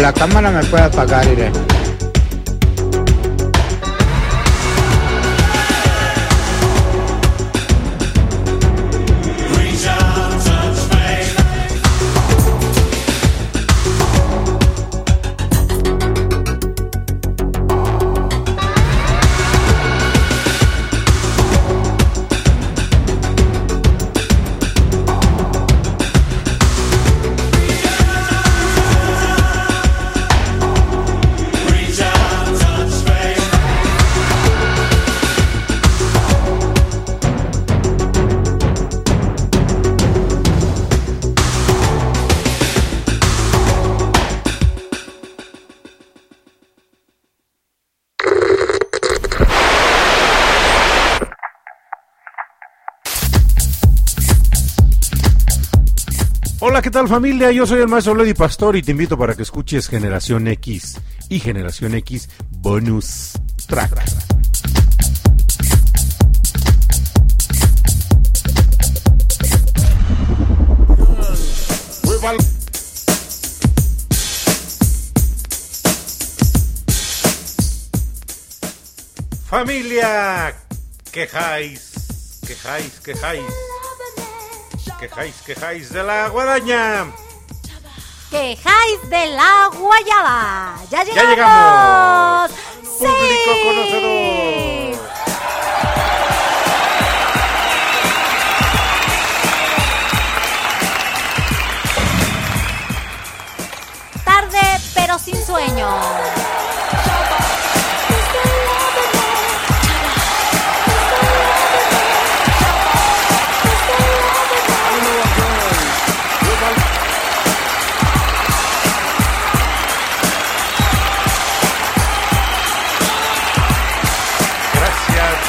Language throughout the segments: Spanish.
la cámara me puede apagar, iré. ¿Qué tal familia? Yo soy el maestro Lady Pastor y te invito para que escuches Generación X y Generación X Bonus Track. Familia, quejáis, quejáis, quejáis, quejáis, quejáis de la guadaña. Quejáis de la guayaba. Ya llegamos. llegamos. Sí. Público conocedor. Tarde pero sin sueño.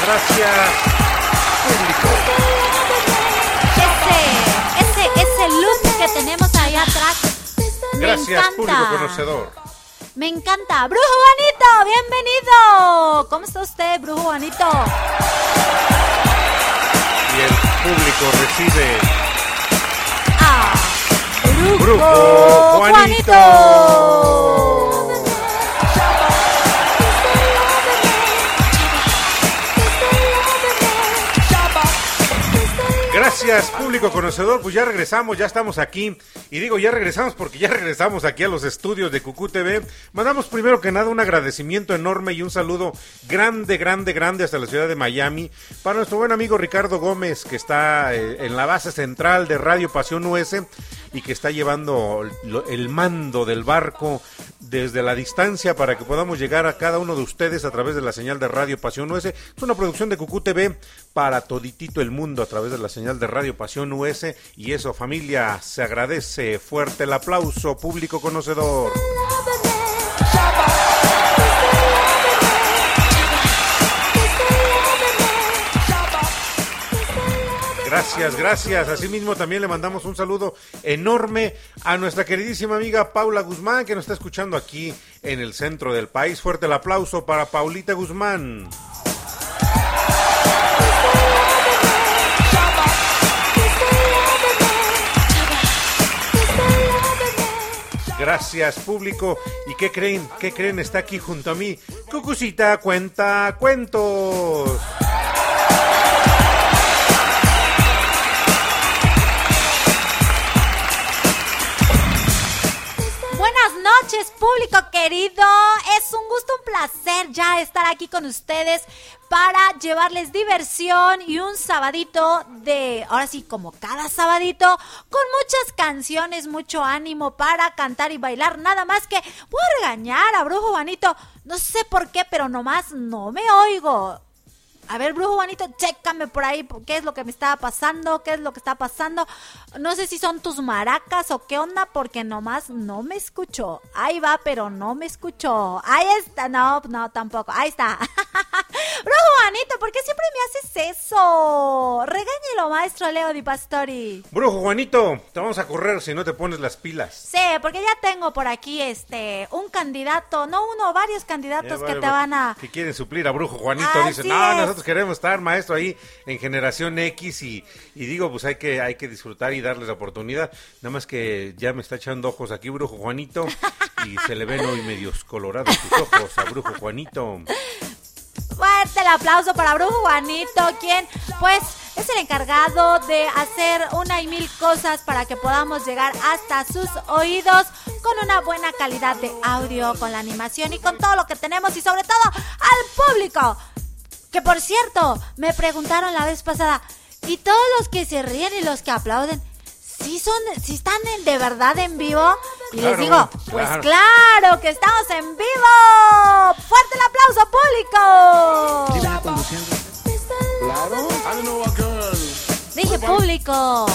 Gracias, público. Ese, ese, ese look que tenemos ahí atrás. me Gracias, encanta. público conocedor. Me encanta. Brujo Juanito, bienvenido. ¿Cómo está usted, Brujo Juanito? Y el público recibe Ah, Brujo, Brujo Juanito. Juanito. Gracias, público conocedor. Pues ya regresamos, ya estamos aquí. Y digo, ya regresamos porque ya regresamos aquí a los estudios de Cucú TV. Mandamos primero que nada un agradecimiento enorme y un saludo grande, grande, grande hasta la ciudad de Miami para nuestro buen amigo Ricardo Gómez, que está eh, en la base central de Radio Pasión US y que está llevando el mando del barco desde la distancia para que podamos llegar a cada uno de ustedes a través de la señal de Radio Pasión US. Es una producción de Cucú TV para toditito el mundo a través de la señal de Radio Pasión US y eso familia se agradece fuerte el aplauso público conocedor. Gracias, gracias. Asimismo también le mandamos un saludo enorme a nuestra queridísima amiga Paula Guzmán que nos está escuchando aquí en el centro del país. Fuerte el aplauso para Paulita Guzmán. Gracias, público. ¿Y qué creen? ¿Qué creen? Está aquí junto a mí. Cucucita cuenta cuentos. Público querido. Es un gusto, un placer ya estar aquí con ustedes para llevarles diversión y un sabadito de, ahora sí, como cada sabadito, con muchas canciones, mucho ánimo para cantar y bailar. Nada más que voy a regañar a Brujo Juanito. No sé por qué, pero nomás no me oigo. A ver, brujo Juanito, chécame por ahí qué es lo que me estaba pasando, qué es lo que está pasando. No sé si son tus maracas o qué onda, porque nomás no me escuchó. Ahí va, pero no me escuchó. Ahí está, no, no, tampoco. Ahí está. brujo Juanito, ¿por qué siempre me haces eso? Regáñelo, maestro Leo Di Pastori. Brujo Juanito, te vamos a correr si no te pones las pilas. Sí, porque ya tengo por aquí este un candidato, no uno, varios candidatos Ya, que te van a Que quieren suplir a Brujo Juanito. Así Dicen, no, es. nosotros queremos estar, maestro, ahí en Generación X. Y, y digo, pues hay que, hay que disfrutar y darles la oportunidad. Nada más que ya me está echando ojos aquí, Brujo Juanito. Y se le ven hoy medios colorados tus ojos a Brujo Juanito. Fuerte el aplauso para Brujo Juanito, quien pues es el encargado de hacer una y mil cosas para que podamos llegar hasta sus oídos con una buena calidad de audio, con la animación y con todo lo que tenemos y sobre todo al público. Que por cierto, me preguntaron la vez pasada, ¿y todos los que se ríen y los que aplauden? ¿Sí, son, sí están en- de verdad en vivo? Y les Claro, digo, pues claro. claro que estamos en vivo. Fuerte el aplauso público. Claro. Dije público.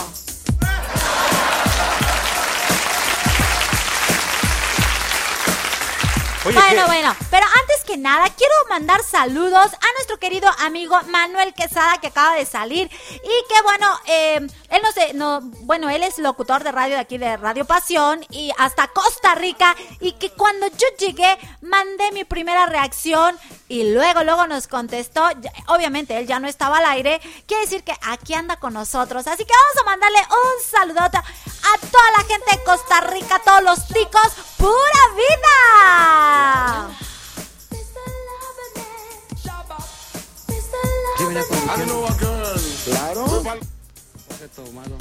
Oye, Bueno, ¿qué? bueno, pero antes que nada quiero mandar saludos a nuestro querido amigo Manuel Quesada que acaba de salir y que bueno, eh, él no sé, no, bueno, él es locutor de radio de aquí de Radio Pasión y hasta Costa Rica y que cuando yo llegué mandé mi primera reacción y luego, luego nos contestó, obviamente él ya no estaba al aire, quiere decir que aquí anda con nosotros, así que vamos a mandarle un saludote a toda la gente de Costa Rica, a todos los ticos, pura vida. Claro.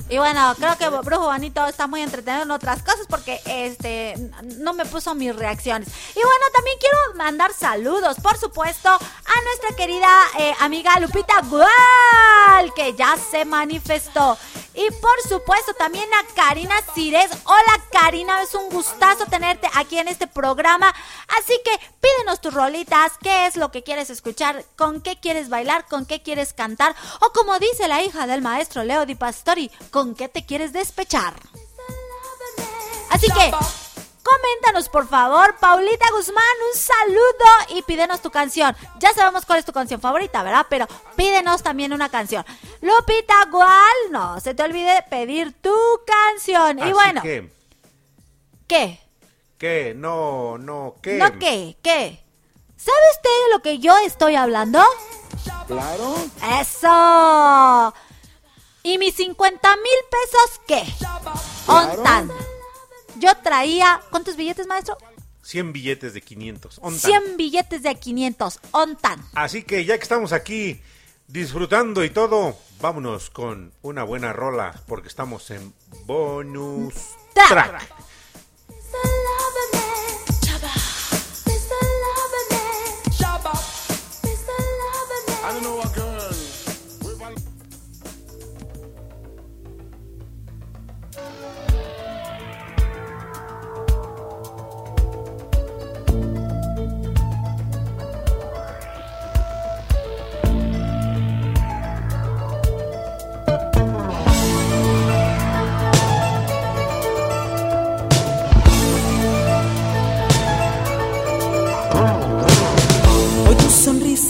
Y bueno, creo que Brujo Juanito está muy entretenido en otras cosas porque este no me puso mis reacciones. Y bueno, también quiero mandar saludos, por supuesto, a nuestra querida eh, amiga Lupita Gual, que ya se manifestó. Y por supuesto también a Karina Cires. Hola Karina, es un gustazo tenerte aquí en este programa. Así que pídenos tus rolitas, qué es lo que quieres escuchar, con qué quieres bailar, con qué quieres cantar, o como dice la hija del maestro Leo Di Pastori, con qué te quieres despechar. Así que, coméntanos por favor, Paulita Guzmán, un saludo y pídenos tu canción. Ya sabemos cuál es tu canción favorita, ¿verdad? Pero pídenos también una canción. Lupita Gual, no se te olvide pedir tu canción. y bueno, que, ¿qué? ¿qué? No, no, ¿qué? ¿No qué? ¿Qué? ¿Sabe usted de lo que yo estoy hablando? Claro. ¡Eso! ¿Y mis 50 mil pesos qué? Ontan. Yo traía. ¿Cuántos billetes, maestro? 100 billetes de 500. Ontan. 100 billetes de 500. Ontan. Así que ya que estamos aquí disfrutando y todo, vámonos con una buena rola porque estamos en bonus track. Hoy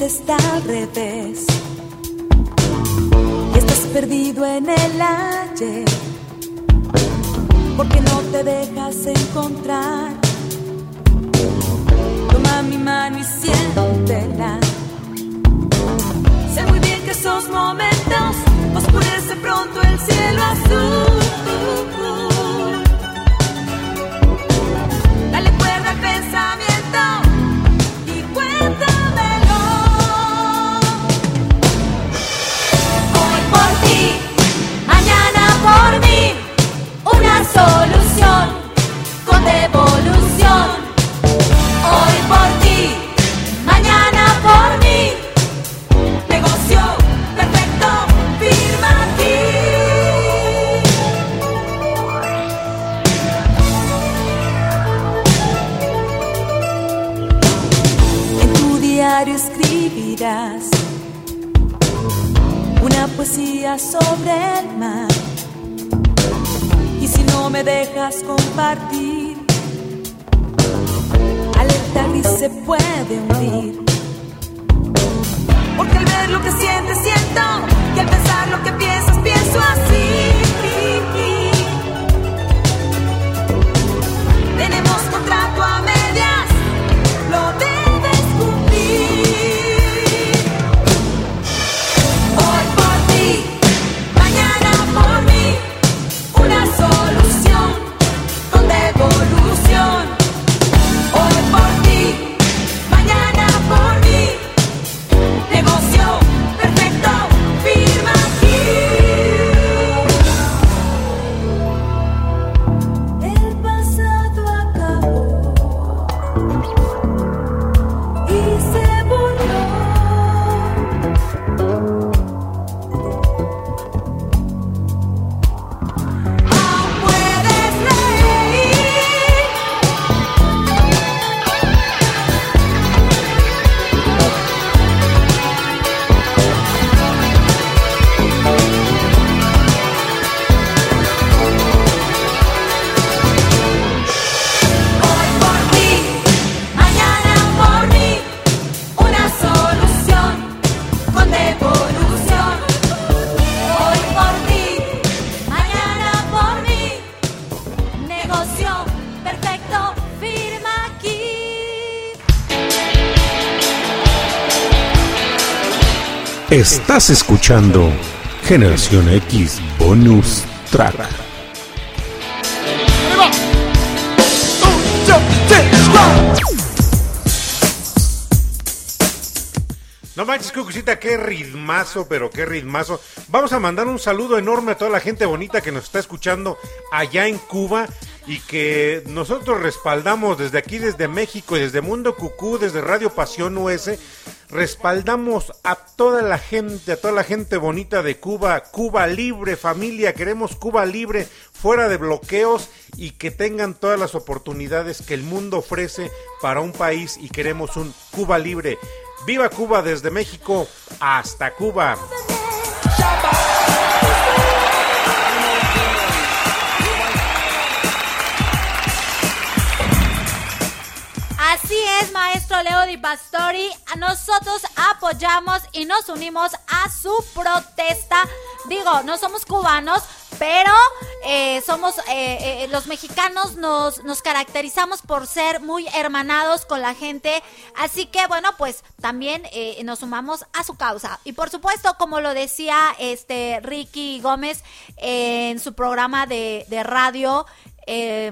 está al revés. Y estás perdido en el ayer. Porque no te dejas encontrar. Toma mi mano y siéntela. Sé muy bien que esos momentos oscurece pronto el cielo azul. Solución con devolución. Hoy por ti, mañana por mí, negocio perfecto, firma aquí. En tu diario escribirás una poesía sobre el mar. Y no me dejas compartir, alerta gris se puede hundir. Porque al ver lo que sientes, siento. Y al pensar lo que piensas, pienso así. Estás escuchando Generación X Bonus Track. Cucucita, qué ritmazo, pero qué ritmazo. Vamos a mandar un saludo enorme a toda la gente bonita que nos está escuchando allá en Cuba y que nosotros respaldamos desde aquí, desde México y desde Mundo Cucú, desde Radio Pasión US. Respaldamos a toda la gente, a toda la gente bonita de Cuba. Cuba libre, familia. Queremos Cuba libre, fuera de bloqueos y que tengan todas las oportunidades que el mundo ofrece para un país y queremos un Cuba libre. Viva Cuba desde México hasta Cuba. Es, maestro Leo Di Pastori. Nosotros apoyamos y nos unimos a su protesta. Digo, no somos cubanos, pero eh, somos eh, eh, los mexicanos nos, nos caracterizamos por ser muy hermanados con la gente. Así que bueno, pues también nos sumamos a su causa. Y por supuesto, como lo decía este Ricky Gómez en su programa de radio eh,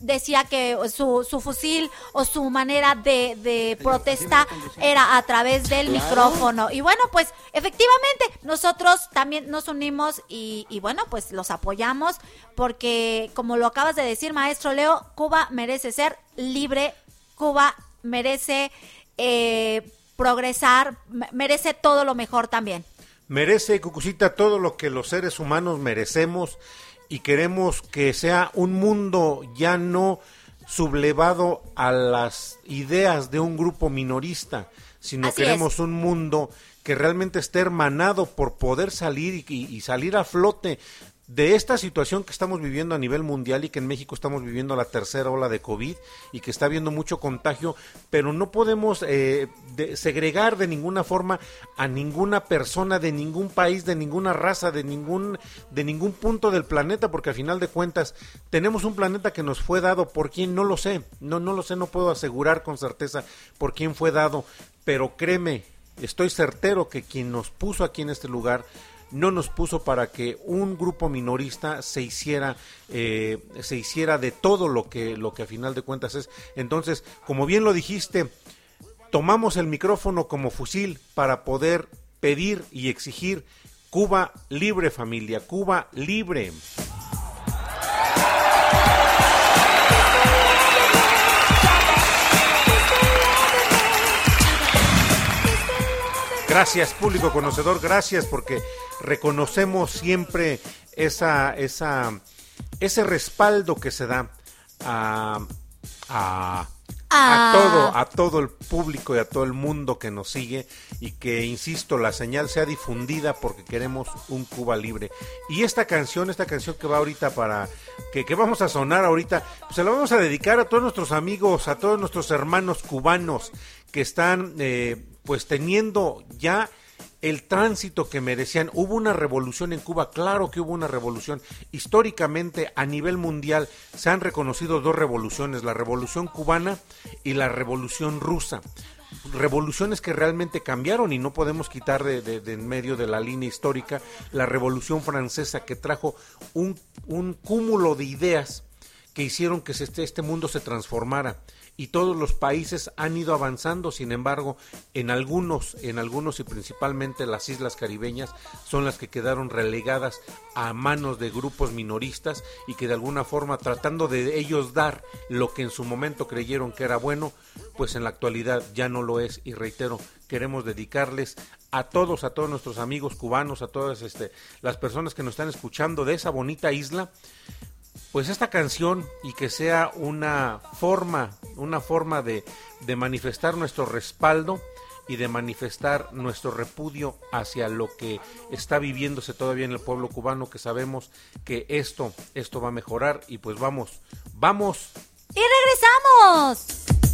decía que su, su fusil o su manera de, de protesta era a través del micrófono. Y bueno, pues efectivamente nosotros también nos unimos y, y bueno, pues los apoyamos porque como lo acabas de decir, maestro Leo, Cuba merece ser libre, Cuba merece eh, progresar, merece todo lo mejor también. Merece, Cucucita, todo lo que los seres humanos merecemos y queremos que sea un mundo ya no sublevado a las ideas de un grupo minorista, sino Así queremos es. un mundo que realmente esté hermanado por poder salir y, y- y salir a flote de esta situación que estamos viviendo a nivel mundial y que en México estamos viviendo la tercera ola de COVID y que está habiendo mucho contagio, pero no podemos eh, de- segregar de ninguna forma a ninguna persona de ningún país, de ninguna raza, de ningún, de ningún punto del planeta, porque al final de cuentas tenemos un planeta que nos fue dado. Por quién, no lo sé, no, no lo sé, no puedo asegurar con certeza por quién fue dado, pero créeme, estoy certero que quien nos puso aquí en este lugar no nos puso para que un grupo minorista se hiciera eh, se hiciera de todo lo que lo que a final de cuentas es. Entonces como bien lo dijiste tomamos el micrófono como fusil para poder pedir y exigir Cuba libre familia Cuba libre Gracias, público conocedor, gracias porque reconocemos siempre esa, esa, ese respaldo que se da a, a, Ah. a todo, a todo el público y a todo el mundo que nos sigue y que, insisto, la señal sea difundida porque queremos un Cuba libre. Y esta canción, esta canción que va ahorita para, que, que vamos a sonar ahorita, pues se la vamos a dedicar a todos nuestros amigos, a todos nuestros hermanos cubanos que están eh, pues teniendo ya el tránsito que merecían. Hubo una revolución en Cuba, claro que hubo una revolución. Históricamente, a nivel mundial, se han reconocido dos revoluciones, la revolución cubana y la revolución rusa. Revoluciones que realmente cambiaron y no podemos quitar de, en medio de la línea histórica la revolución francesa que trajo un, cúmulo de ideas que hicieron que este, este mundo se transformara y todos los países han ido avanzando, sin embargo, en algunos, en algunos y principalmente las islas caribeñas son las que quedaron relegadas a manos de grupos minoristas y que de alguna forma tratando de ellos dar lo que en su momento creyeron que era bueno, pues en la actualidad ya no lo es. Y reitero, queremos dedicarles a todos, a todos nuestros amigos cubanos, a todas este, las personas que nos están escuchando de esa bonita isla, pues esta canción y que sea una forma, una forma de, de manifestar nuestro respaldo y de manifestar nuestro repudio hacia lo que está viviéndose todavía en el pueblo cubano, que sabemos que esto, esto va a mejorar y pues vamos, vamos ¡Y regresamos!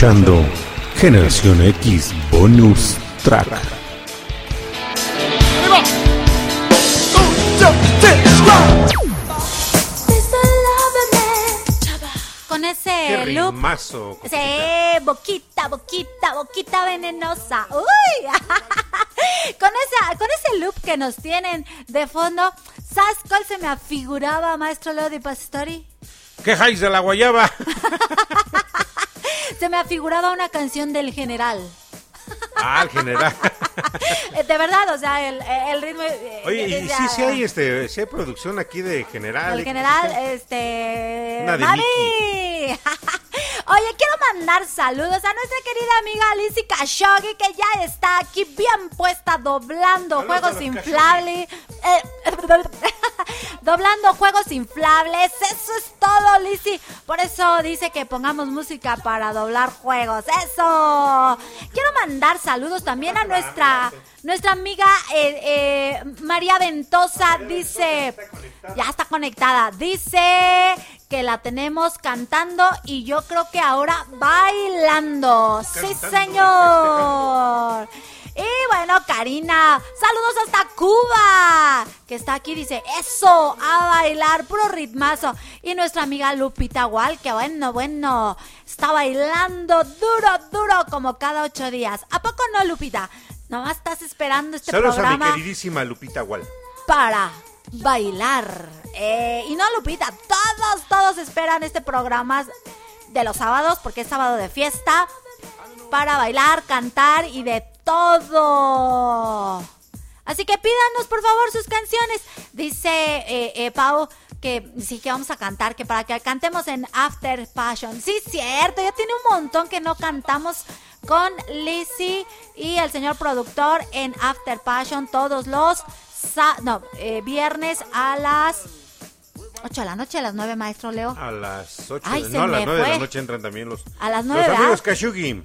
Escuchando Generación X Bonus Track. Con Qué ese loop. rimazo. Sí, boquita, boquita, boquita venenosa. Uy. con, esa, con ese loop que nos tienen de fondo, ¿sabes cuál se me afiguraba, maestro Leo de Pastori? ¿Qué jais de la guayaba? Afiguraba una canción del general. Ah, el general. De verdad, o sea, el, el ritmo. eh, Oye, y sí, sí hay, este, sí hay producción aquí de general. El ¿eh? general, este. Una de ¡Mami! Oye, quiero mandar saludos a nuestra querida amiga Lizzie Khashoggi, que ya está aquí bien puesta doblando Saludos juegos inflables. Eh, doblando juegos inflables. Eso es todo, Lizzie. Por eso dice que pongamos música para doblar juegos. ¡Eso! Quiero mandar saludos también a nuestra. Nuestra amiga eh, eh, María Ventosa dice, ya está conectada, dice que la tenemos cantando y yo creo que ahora bailando. Sí, señor. Y bueno, Karina, saludos hasta Cuba, que está aquí, dice, eso, a bailar, puro ritmazo. Y nuestra amiga Lupita Wal, que bueno, bueno, está bailando duro, duro, como cada ocho días. ¿A poco no, Lupita? Nomás estás esperando este Saludos a mi programa queridísima Lupita Wal. para bailar. Eh, y no, Lupita, todos, todos esperan este programa de los sábados, porque es sábado de fiesta, para bailar, cantar y de todo. Así que pídanos, por favor, sus canciones. Dice eh, eh, Pau que sí que vamos a cantar, que para que cantemos en After Passion. Sí, cierto, ya tiene un montón que no cantamos con Lizzie y el señor productor en After Passion todos los no, eh, viernes a las 8 de la noche, a las 9, maestro Leo. A las 8, Ay, de, no, a las me 9 de la noche entran también los, A las los 9, ¿verdad? amigos Kashugi.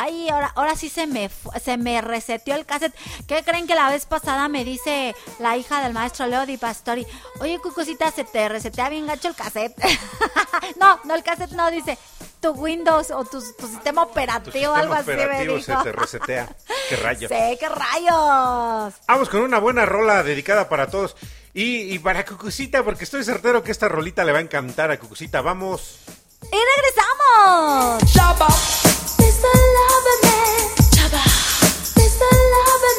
Ay, ahora, ahora sí se me se me reseteó el cassette. ¿Qué creen que la vez pasada me dice la hija del maestro Leo Di Pastori? Oye, Cucosita, se te resetea bien gacho el cassette. no, no, el cassette no, dice tu Windows o tu, tu sistema Tu operativo, sistema algo así operativo me se dijo. te resetea. Qué rayos. Sí, qué rayos. Vamos con una buena rola dedicada para todos. Y, y para Cucucita, porque estoy certero que esta rolita le va a encantar a Cucucita. Vamos. Y regresamos. love man. Chaba. There's love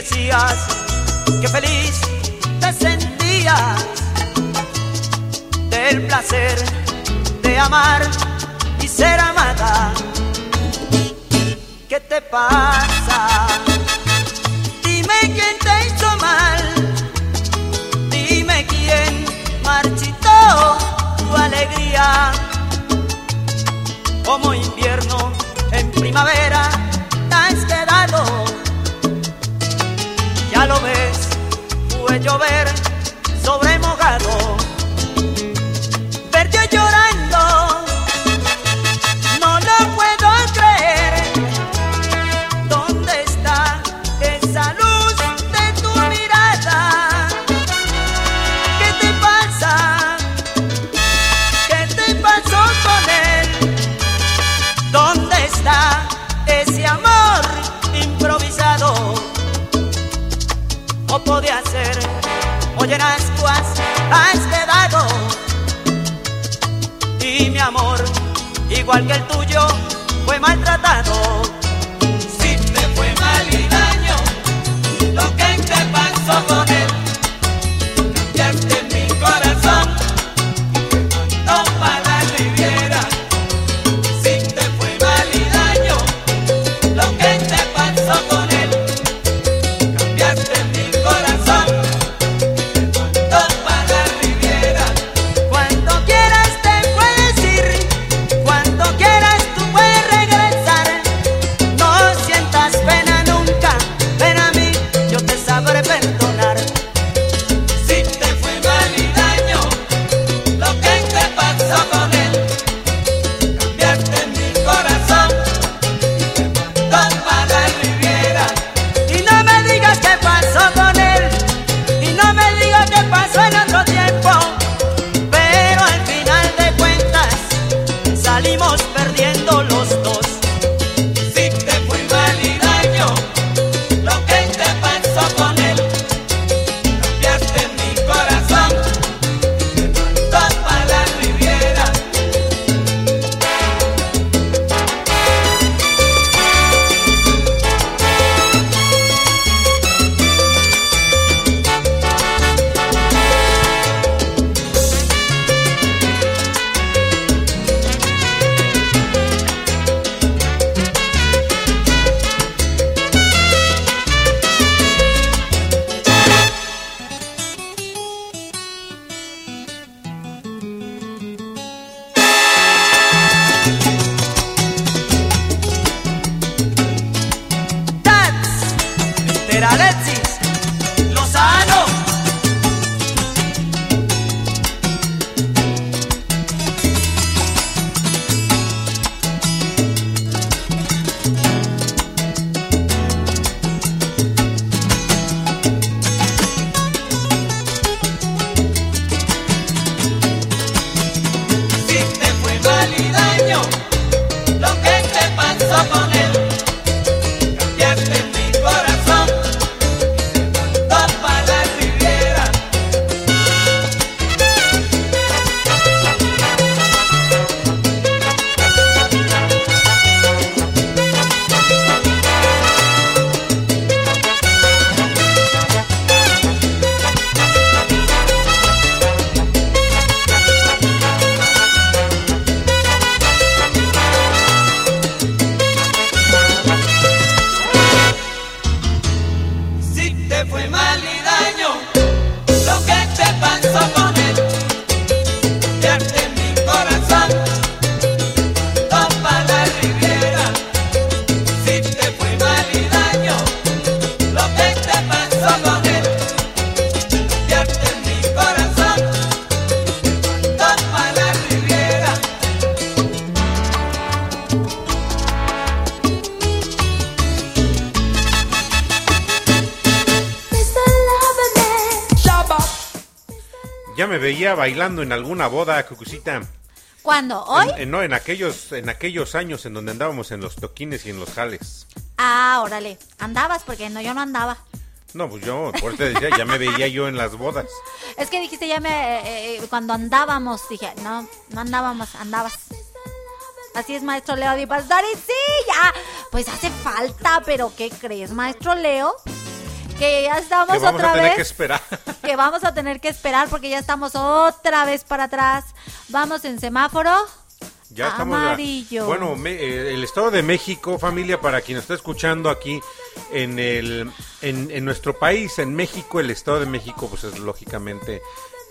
decías que feliz te sentías del placer de amar y ser amada. ¿Qué te pasa? Dime quién te hizo mal, dime quién marchitó tu alegría, como invierno. Fue llover fue bailando en alguna boda, Cucucita. ¿Cuándo? ¿Hoy? En- en- no, en aquellos, en aquellos años en donde andábamos en los toquines y en los jales. Ah, órale. Andabas porque no, yo no andaba. No, pues yo, por te decía, ya me veía yo en las bodas. Es que dijiste ya me eh, eh, cuando andábamos dije no no andábamos andabas. Así es, maestro Leo Di Pastori. Sí, ya. Pues hace falta, pero ¿qué crees, maestro Leo? Que ya estamos Que vamos otra a tener vez. que esperar. que vamos a tener que esperar porque ya estamos otra vez para atrás. Vamos en semáforo. Ya estamos. Amarillo. Bueno, me- eh, el Estado de México, familia, para quien está escuchando aquí en el en, en nuestro país, en México, el Estado de México, pues es lógicamente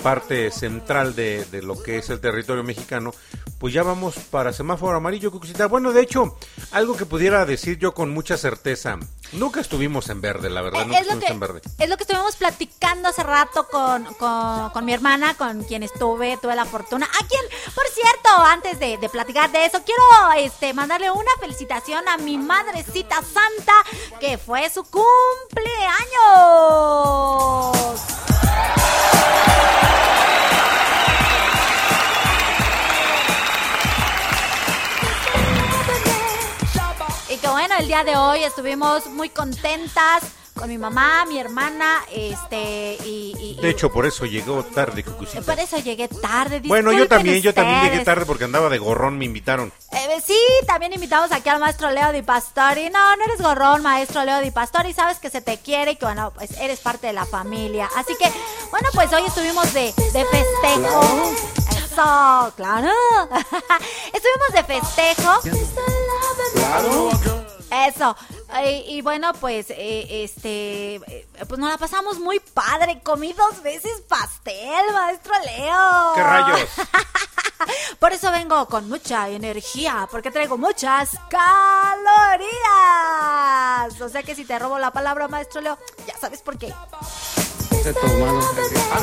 parte central de, de lo que es el territorio mexicano, pues ya vamos para semáforo amarillo, Cucucita. Bueno, de hecho, algo que pudiera decir yo con mucha certeza, nunca estuvimos en verde, la verdad, Eh, nunca es, lo estuvimos que, en verde. es lo que estuvimos platicando hace rato con, con, con mi hermana, con quien estuve, tuve la fortuna. A quien, por cierto, antes de, de platicar de eso, quiero este, mandarle una felicitación a mi madrecita santa, que fue su cumpleaños. Que bueno, el día de hoy estuvimos muy contentas con mi mamá, mi hermana, este, y... y- De hecho, por eso llegó tarde, Cucucita. por eso llegué tarde. Bueno, yo también, yo también llegué tarde porque andaba de gorrón, me invitaron. Eh, sí, también invitamos aquí al maestro Leo Di Pastori. No, no eres gorrón, maestro Leo Di Pastori. Sabes que se te quiere y que, bueno, pues eres parte de la familia. Así que, bueno, pues hoy estuvimos de, de festejo. Eso, claro. estuvimos de festejo. Eso. Y, y bueno, pues, eh, este, eh, pues nos la pasamos muy padre. Comí dos veces pastel, maestro Leo. ¿Qué rayos? Por eso vengo con mucha energía, porque traigo muchas calorías. O sea que si te robo la palabra, maestro Leo, ya sabes por qué. Tomado.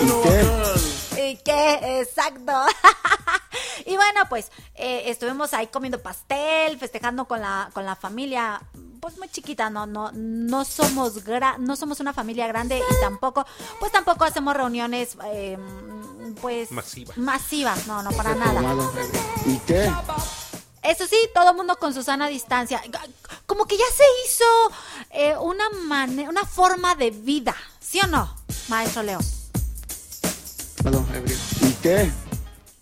¿Y qué? ¿Y qué? Exacto. y bueno, pues eh, estuvimos ahí comiendo pastel, festejando con la, con la familia, pues muy chiquita, no, no, no somos gra- no somos una familia grande y tampoco, pues tampoco hacemos reuniones, eh, pues Masivas. masivas, no, no para nada. ¿Y qué? Eso sí, todo el mundo con su sana distancia. Como que ya se hizo eh, una mane- una forma de vida, ¿sí o no, maestro Leo? Perdón. ¿Y qué? Eh,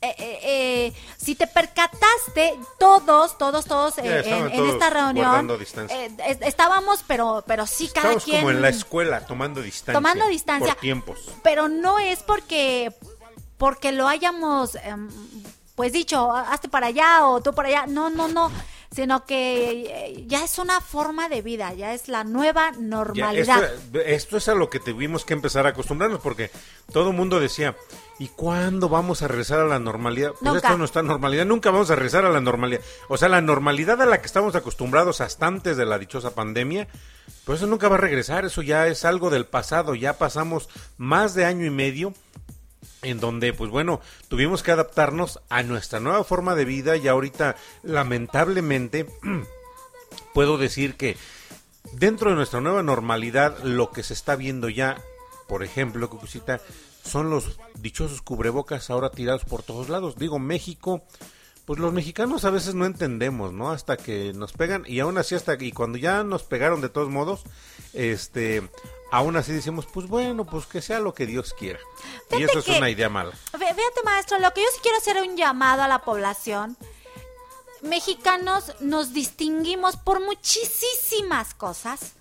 eh, eh, si te percataste, todos, todos, todos eh, en, en todos esta reunión eh, es- estábamos, pero, pero sí cada Estamos quien como en la escuela, tomando distancia. Tomando distancia. Por tiempos. pero no es porque porque lo hayamos em, pues dicho hazte para allá o tú para allá no no no sino que eh, ya es una forma de vida ya es la nueva normalidad esto, esto es a lo que tuvimos que empezar a acostumbrarnos porque todo el mundo decía, ¿y cuándo vamos a regresar a la normalidad? Pues Nunca. esto es nuestra normalidad, nunca vamos a regresar a la normalidad. O sea, la normalidad a la que estamos acostumbrados hasta antes de la dichosa pandemia, pues eso nunca va a regresar, eso ya es algo del pasado, ya pasamos más de año y medio en donde, pues bueno, tuvimos que adaptarnos a nuestra nueva forma de vida y ahorita, lamentablemente, puedo decir que dentro de nuestra nueva normalidad, lo que se está viendo ya, por ejemplo, Cucucita, son los dichosos cubrebocas ahora tirados por todos lados. Digo, México, pues los mexicanos a veces no entendemos, ¿no? Hasta que nos pegan y aún así hasta y cuando ya nos pegaron de todos modos, este, aún así decimos, pues bueno, pues que sea lo que Dios quiera. y eso es que- una idea mala. Fí- Fíjate, maestro, lo que yo sí quiero hacer un llamado a la población. Mexicanos nos distinguimos por muchísimas cosas.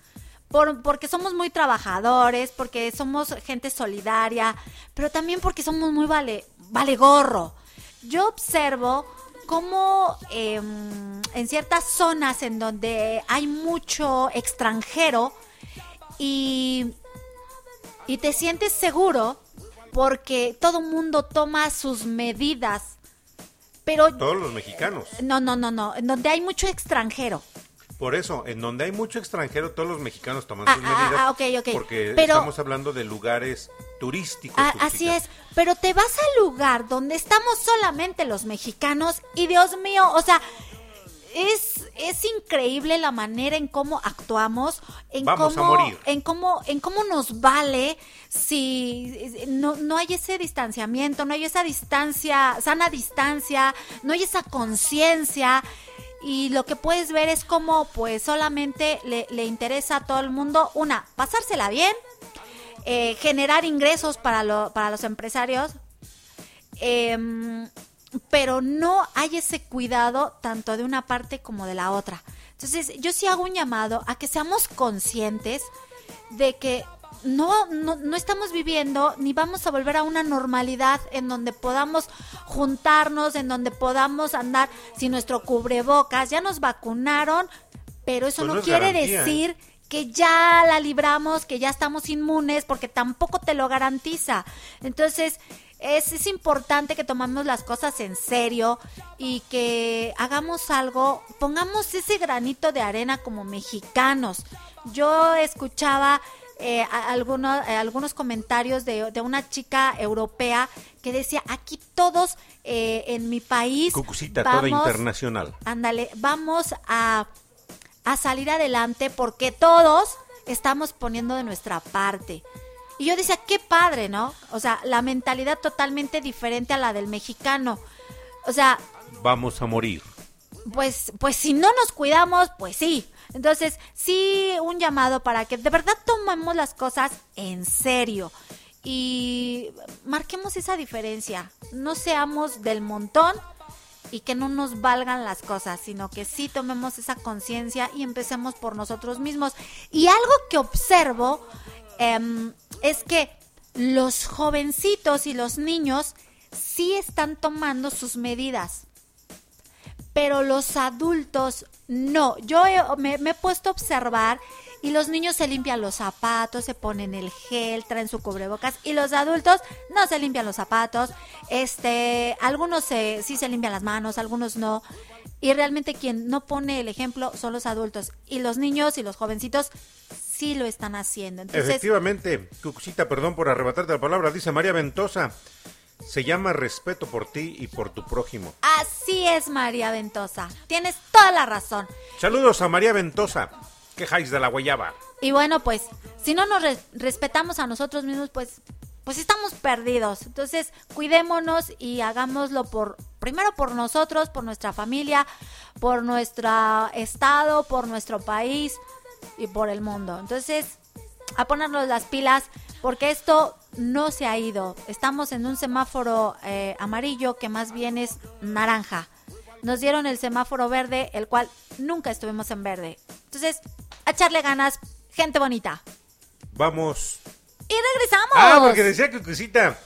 Por, porque somos muy trabajadores, porque somos gente solidaria, pero también porque somos muy vale, vale gorro. Yo observo cómo em, en ciertas zonas en donde hay mucho extranjero y y te sientes seguro porque todo mundo toma sus medidas. Pero Todos los mexicanos. no, no, no, no, en donde hay mucho extranjero. Por eso, en donde hay mucho extranjero, todos los mexicanos toman Ah, sus ah, medidas. ah, ok, ok. Porque Pero- estamos hablando de lugares turísticos. Ah, Cucucita. así es, pero te vas al lugar donde estamos solamente los mexicanos y Dios mío, o sea, es, es increíble la manera en cómo actuamos, en Vamos a cómo, morir. en cómo, en cómo nos vale si no, no hay ese distanciamiento, no hay esa distancia, sana distancia, no hay esa conciencia. Y lo que puedes ver es cómo pues solamente le, le interesa a todo el mundo, una, pasársela bien, eh, generar ingresos para, lo- para los empresarios, em, pero no hay ese cuidado tanto de una parte como de la otra. Entonces, yo sí hago un llamado a que seamos conscientes de que no, no, no estamos viviendo ni vamos a volver a una normalidad en donde podamos juntarnos, en donde podamos andar sin nuestro cubrebocas. Ya nos vacunaron, pero eso Pues no, quiere garantía, ¿eh? decir que ya la libramos, que ya estamos inmunes, porque tampoco te lo garantiza. Entonces, es, es importante que tomemos las cosas en serio y que hagamos algo, pongamos ese granito de arena como mexicanos. Yo escuchaba eh, algunos, eh, algunos comentarios de, de una chica europea que decía, aquí todos eh, en mi país Cucucita, toda internacional. Ándale, vamos a, a salir adelante porque todos estamos poniendo de nuestra parte. Y yo decía, qué padre, ¿no? O sea, la mentalidad totalmente diferente a la del mexicano. O sea, Vamos a morir. pues, pues si no nos cuidamos, pues sí. Entonces, sí, un llamado para que de verdad tomemos las cosas en serio y marquemos esa diferencia. No seamos del montón y que no nos valgan las cosas, sino que sí tomemos esa conciencia y empecemos por nosotros mismos. Y algo que observo em, es que los jovencitos y los niños sí están tomando sus medidas pero los adultos no. Yo me he puesto a observar y los niños se limpian los zapatos, se ponen el gel, traen su cubrebocas y los adultos no se limpian los zapatos. Este, algunos se, sí se limpian las manos, algunos no. Y realmente quien no pone el ejemplo son los adultos y los niños y los jovencitos sí lo están haciendo. Entonces, Efectivamente, Cucucita, perdón por arrebatarte la palabra, dice María Ventosa. Se llama respeto por ti y por tu prójimo. así es María Ventosa. Tienes toda la razón. Saludos a María Ventosa. Quejáis de la guayaba. Y bueno, pues, si no nos re- respetamos a nosotros mismos, pues, pues estamos perdidos. Entonces, cuidémonos y hagámoslo por, primero por nosotros, por nuestra familia, por nuestro estado, por nuestro país y por el mundo. Entonces, a ponernos las pilas, porque esto no se ha ido. Estamos en un semáforo eh, amarillo que más bien es naranja. Nos dieron el semáforo verde, el cual nunca estuvimos en verde. Entonces, a echarle ganas, gente bonita. Vamos. Y regresamos. Ah, porque decía Cucucita,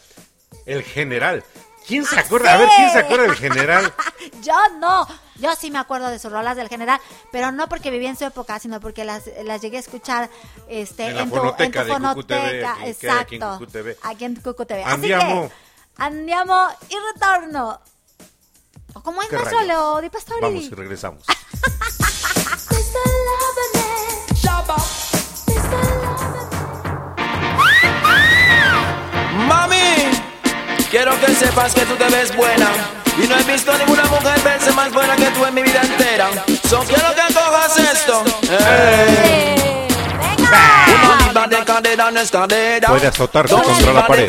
el general. ¿Quién se Ah, acuerda? A ver. ¿quién se acuerda del general? Yo no. Yo sí me acuerdo de sus rolas del general, pero no porque viví en su época, sino porque las, las llegué a escuchar este, En la tu- fonoteca tu TV, fonoteca, aquí, en Exacto. TV. Aquí en Cucu TV. Así que, andiamo y retorno. ¿O ¿Cómo es, ¿Qué maestro rayos? Leo Di Pastori? Vamos y regresamos. quiero que sepas que tú te ves buena. Y no he visto ninguna mujer verse más buena que tú en mi vida entera. So quiero que cojas esto. Cadera. Puede azotarse contra la pared.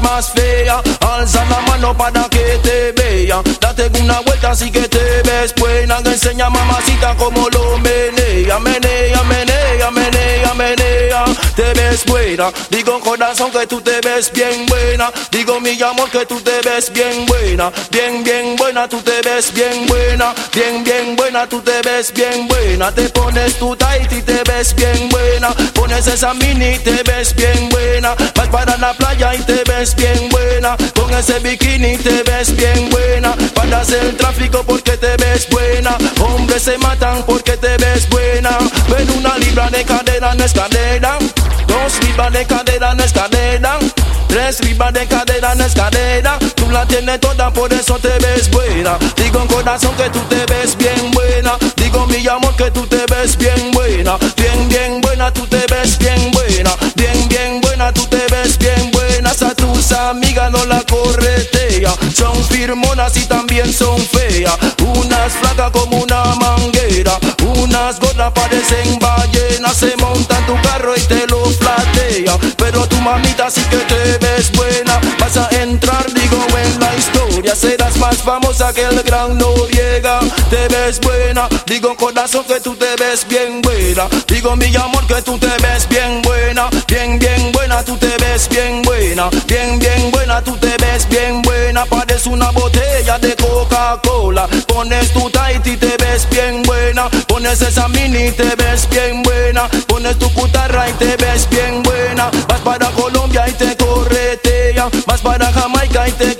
más fea. Alza la mano para que te vea. Date una vuelta así que te ves buena. Enseña mamacita como lo menea. Menea, menea, menea, menea. Te ves buena. Digo corazón que tú te ves bien buena. Digo mi amor que tú te ves bien buena. Bien, bien buena, tú te ves bien buena. Bien, bien buena, tú te ves bien buena. Te pones tu tight y te ves bien buena. Pones esa mini y te ves bien buena. Vas para la playa y te ves bien buena. Con ese bikini te ves bien buena. Paras el tráfico porque te ves buena. Hombres se matan porque te ves buena. Pero una libra de cadera no es cadera. Dos libras de cadera no es cadera. Tres libras de cadera no es cadera. Tú la tienes toda, por eso te ves buena. Digo en corazón que tú te ves bien buena. Digo mi amor que tú te ves bien buena. Bien, bien buena, tú te ves bien buena. Bien, bien buena, tus amigas no la corretea. Son firmonas y también son feas. Unas flacas como una manguera. Unas gordas parecen ballenas. Se montan tu carro y te lo flatea. Pero tu mamita sí que te ves buena. Historia. Serás más famosa que el gran Noriega. Te ves buena. Digo, corazón, que tú te ves bien buena. Digo, mi amor, que tú te ves bien buena. Bien, bien buena, tú te ves bien buena. Bien, bien buena, tú te ves bien buena. Pareces una botella de Coca-Cola. Pones tu tight y te ves bien buena. Pones esa mini y te ves bien buena. Pones tu cutarra y te ves bien buena. Vas para Colombia y te corretean. Vas para Jamaica y te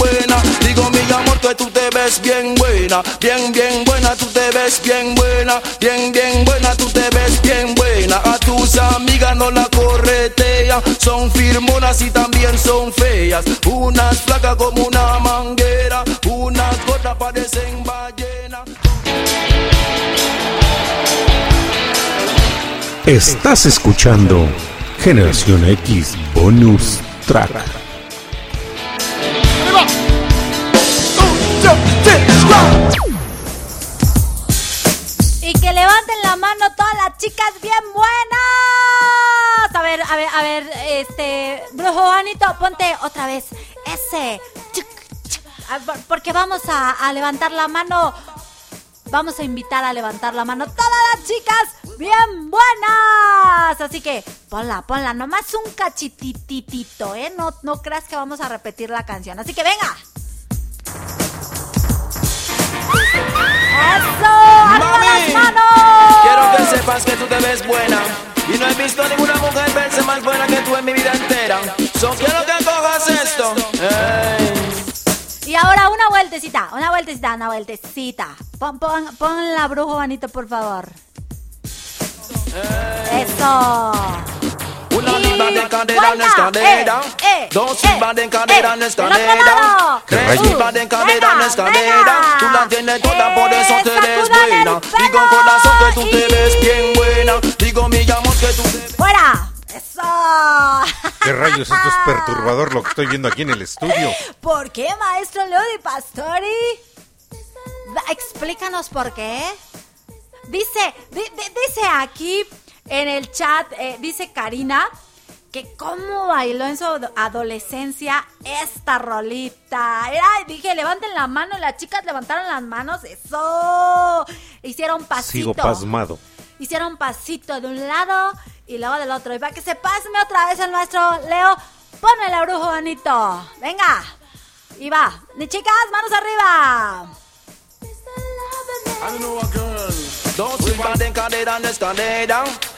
tú te ves bien buena. Bien, bien buena, tú te ves bien buena. Bien, bien buena, tú te ves bien buena. A tus amigas no la corretea. Son firmonas y también son feas. Unas flacas como una manguera. Unas gordas parecen ballenas. Estás escuchando Generación X Bonus Track. Chicas bien buenas. A ver, a ver, a ver, este, brujo Juanito, ponte otra vez ese. Ah, por- Porque vamos a, a levantar la mano. Vamos a invitar a levantar la mano todas las chicas bien buenas. Así que ponla, ponla, nomás un cachitititito, ¿eh? No, no creas que vamos a repetir la canción. Así que venga. ¡Eso! ¡Arriba las manos! Sepas que tú te ves buena. Y no he visto ninguna mujer verse más buena que tú en mi vida entera. So quiero que cojas esto. Ey. Y ahora una vueltecita, una vueltecita, una vueltecita. Pon, pon, pon la brujo Juanito, por favor. Eso. Una libra de cadera no es vuelta. cadera. Eh, eh, Dos eh, libras de cadera eh. no es Del otro cadera. lado. ¿Qué Tres libras de cadera no es Venga, cadera. venga. Tú la tienes toda, por eso te Eh, ves buena. Digo corazón que tú te ves bien buena. Digo mi amor que tú te ves ¡Fuera! ¡Eso! ¿Qué rayos? Esto es perturbador lo que estoy viendo aquí en el estudio. ¿Por qué, maestro Leo de Pastori? Explícanos por qué. Dice, di- di- dice aquí en el chat, eh, dice Karina, que cómo bailó en su ado- adolescencia esta rolita. Era, dije, levanten la mano, las chicas levantaron las manos, eso. Hicieron pasito. Sigo pasmado. Hicieron pasito de un lado y luego del otro. Y para que se pasme otra vez el nuestro Leo, ponme la brujo, Juanito. Venga. Y va. Ni chicas, manos arriba. I know a girl. Dos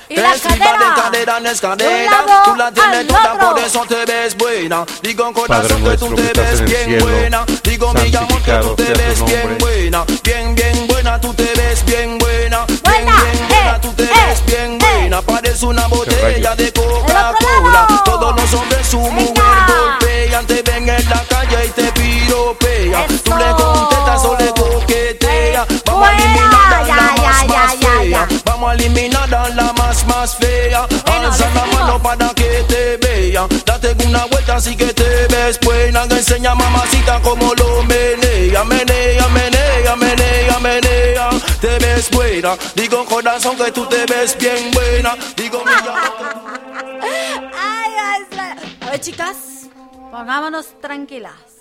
Y la cadera. de cadera no es De un cadera. lado Tú la tienes toda, por eso te ves buena. Digo Padre corazón que tú te ves en bien buena. Digo mi amor que tú te ves bien buena. Bien, bien buena, tú te ves bien buena. Bien, Buena, bien buena, eh, tú te eh, ves bien eh. buena. Parece una botella de Coca-Cola. Todos los hombres su mujer golpean. Te ven en la calle y te piropean. Tú le contestas o le coqueteas. Eh, Vamos a eliminar a la más, más fea. Vamos a eliminar a la más más fea. Alza la mano para que te vea. Date una vuelta así que te ves buena. Que enseña mamacita como lo menea. Menea, menea, menea, menea. Te ves buena. Digo corazón que tú te ves bien buena. Digo mi amor. Ay, maestra. A ver, chicas, pongámonos tranquilas.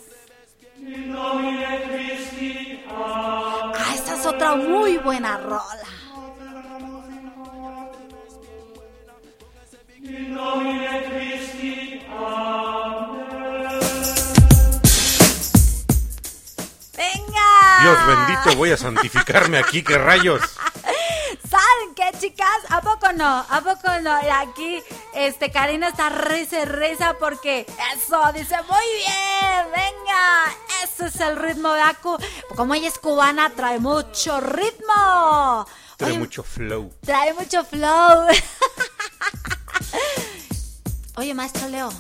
Ah, esta es otra muy buena rola. Venga. Dios bendito, voy a santificarme aquí, qué rayos. ¿Saben qué, chicas? ¿A poco no? ¿A poco no? Y aquí, este, Karina está reza, reza porque eso, dice, muy bien, venga, ese es el ritmo de Aku. Como ella es cubana, trae mucho ritmo. Trae Oye, mucho flow. Trae mucho flow. Oye, maestro Leo.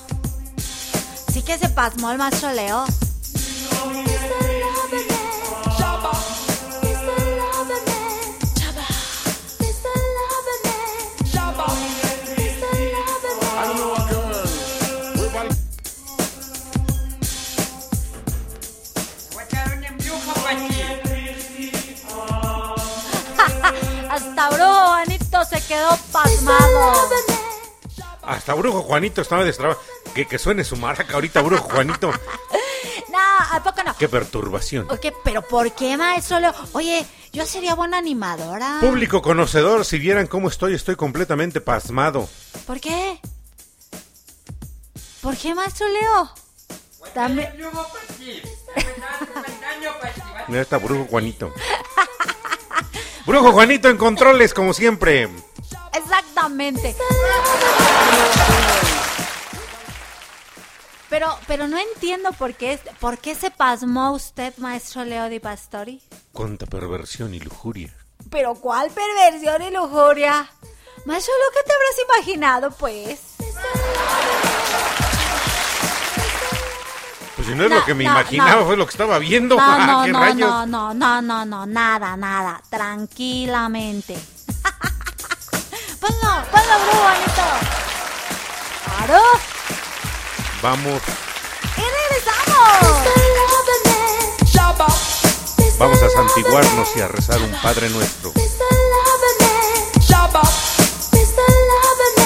Sí que se pasmó el maestro Leo. Hasta brujo, Juanito. Se quedó pasmado. Hasta Brujo Juanito estaba destrabado. Que, que suene su maraca ahorita, Brujo Juanito. No, ¿a poco no? Qué perturbación. Ok, pero ¿por qué, maestro Leo? Oye, yo sería buena animadora. Público conocedor, si vieran cómo estoy, estoy completamente pasmado. ¿Por qué? ¿Por qué, maestro Leo? Dame... Mira está Brujo Juanito. Brujo Juanito en controles, como siempre. Exactamente. Pero, pero no entiendo por qué, por qué se pasmó usted, maestro Leo Di Pastori. Cuánta perversión y lujuria. Pero ¿cuál perversión y lujuria? Maestro Leo, ¿qué te habrás imaginado, pues? Pues si no es No, lo que me no, imaginaba, no. fue lo que estaba viendo. No, Ah, no, ¿Qué no, rayos? no, no, no, no, no, nada, nada. Tranquilamente. ponlo, ponlo, Brujo, bonito. Claro. Vamos, Y regresamos. vamos a santiguarnos y a rezar un Padre Nuestro.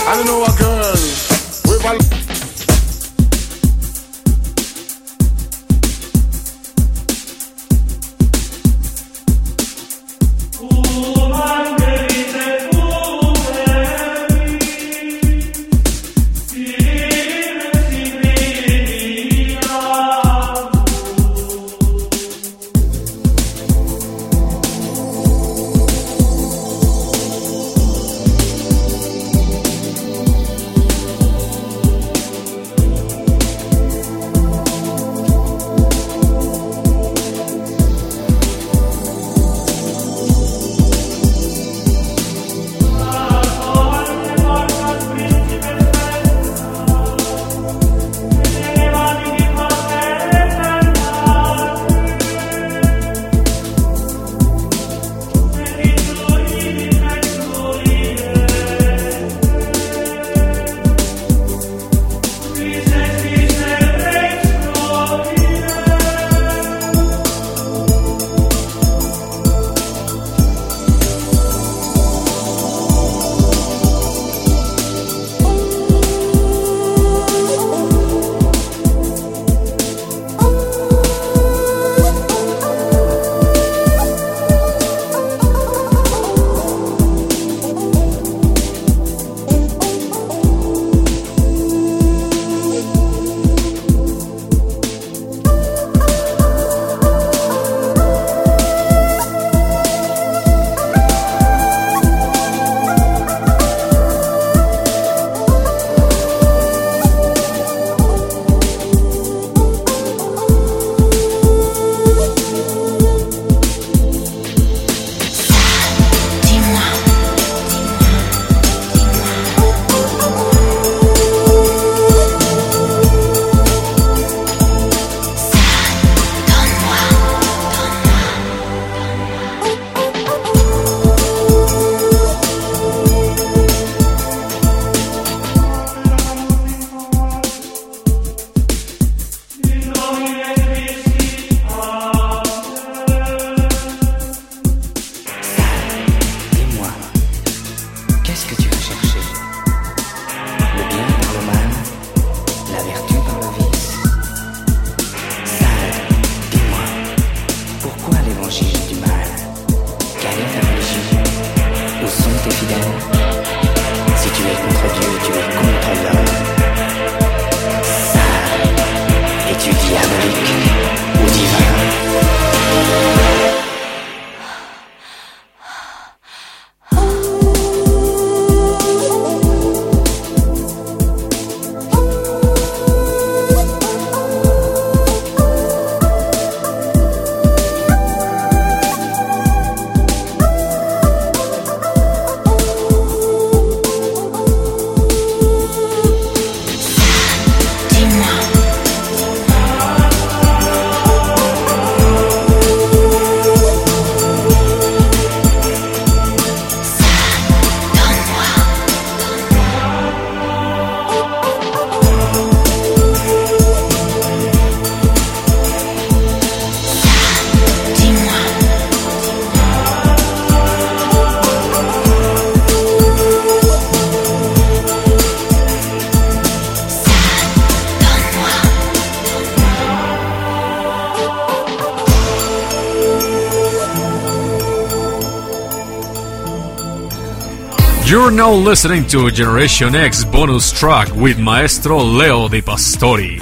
I don't know a girl. Now listening to Generation X bonus track with Maestro Leo Di Pastori.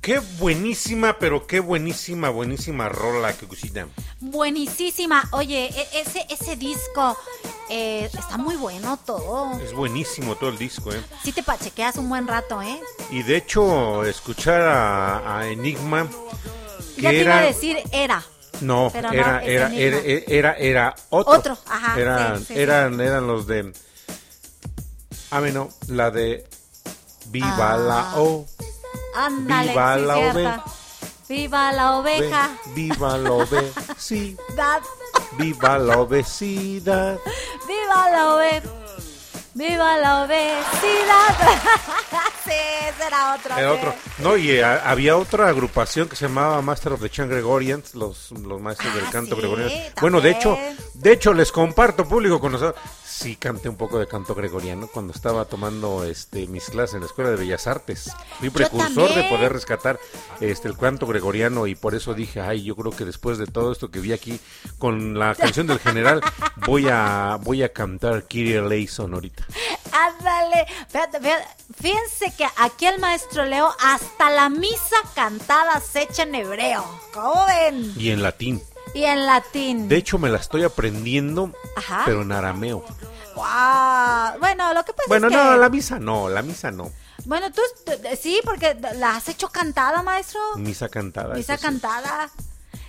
Qué buenísima, pero qué buenísima, buenísima rola que cocina. Buenísima. Oye, e- ese, ese disco eh, está muy bueno todo. Es buenísimo todo el disco, ¿eh? Sí te pachequeas un buen rato, ¿eh? Y de hecho, escuchar a, a Enigma, que Ya te iba era... a decir era. No, Pero no, era, era, era, era, era, era otro. Otro, ajá, Eran, sí, sí, sí. eran, eran los de. Ah, bueno, la de. Viva Ah, la O. Ándale, Viva la oveja. Viva la oveja. Ve, Viva la obesidad. Dad. Viva la obesidad. Viva la oveja. Viva la obesidad. sí, ese era otro. Era otro. No, y eh, había otra agrupación que se llamaba Master of the Chant Gregorians, los, los maestros del Ah, canto sí, gregoriano. Bueno, de hecho, de hecho les comparto público con nosotros. Sí canté un poco de canto gregoriano cuando estaba tomando este mis clases en la Escuela de Bellas Artes. Fui precursor de poder rescatar este el canto gregoriano y por eso dije, ay, yo creo que después de todo esto que vi aquí con la canción del general voy a voy a cantar Kyrie Eleison ahorita. Ándale. Fíjense que aquí el maestro Leo hasta la misa cantada se echa en hebreo. ¿Cómo ven? Y en latín. Y en latín. De hecho, me la estoy aprendiendo, Ajá. pero en arameo. Guau. Bueno, lo que pasa Bueno, es que... no, la misa no, la misa no. Bueno, tú, sí, porque la has hecho cantada, maestro. Misa cantada. Misa sí. cantada.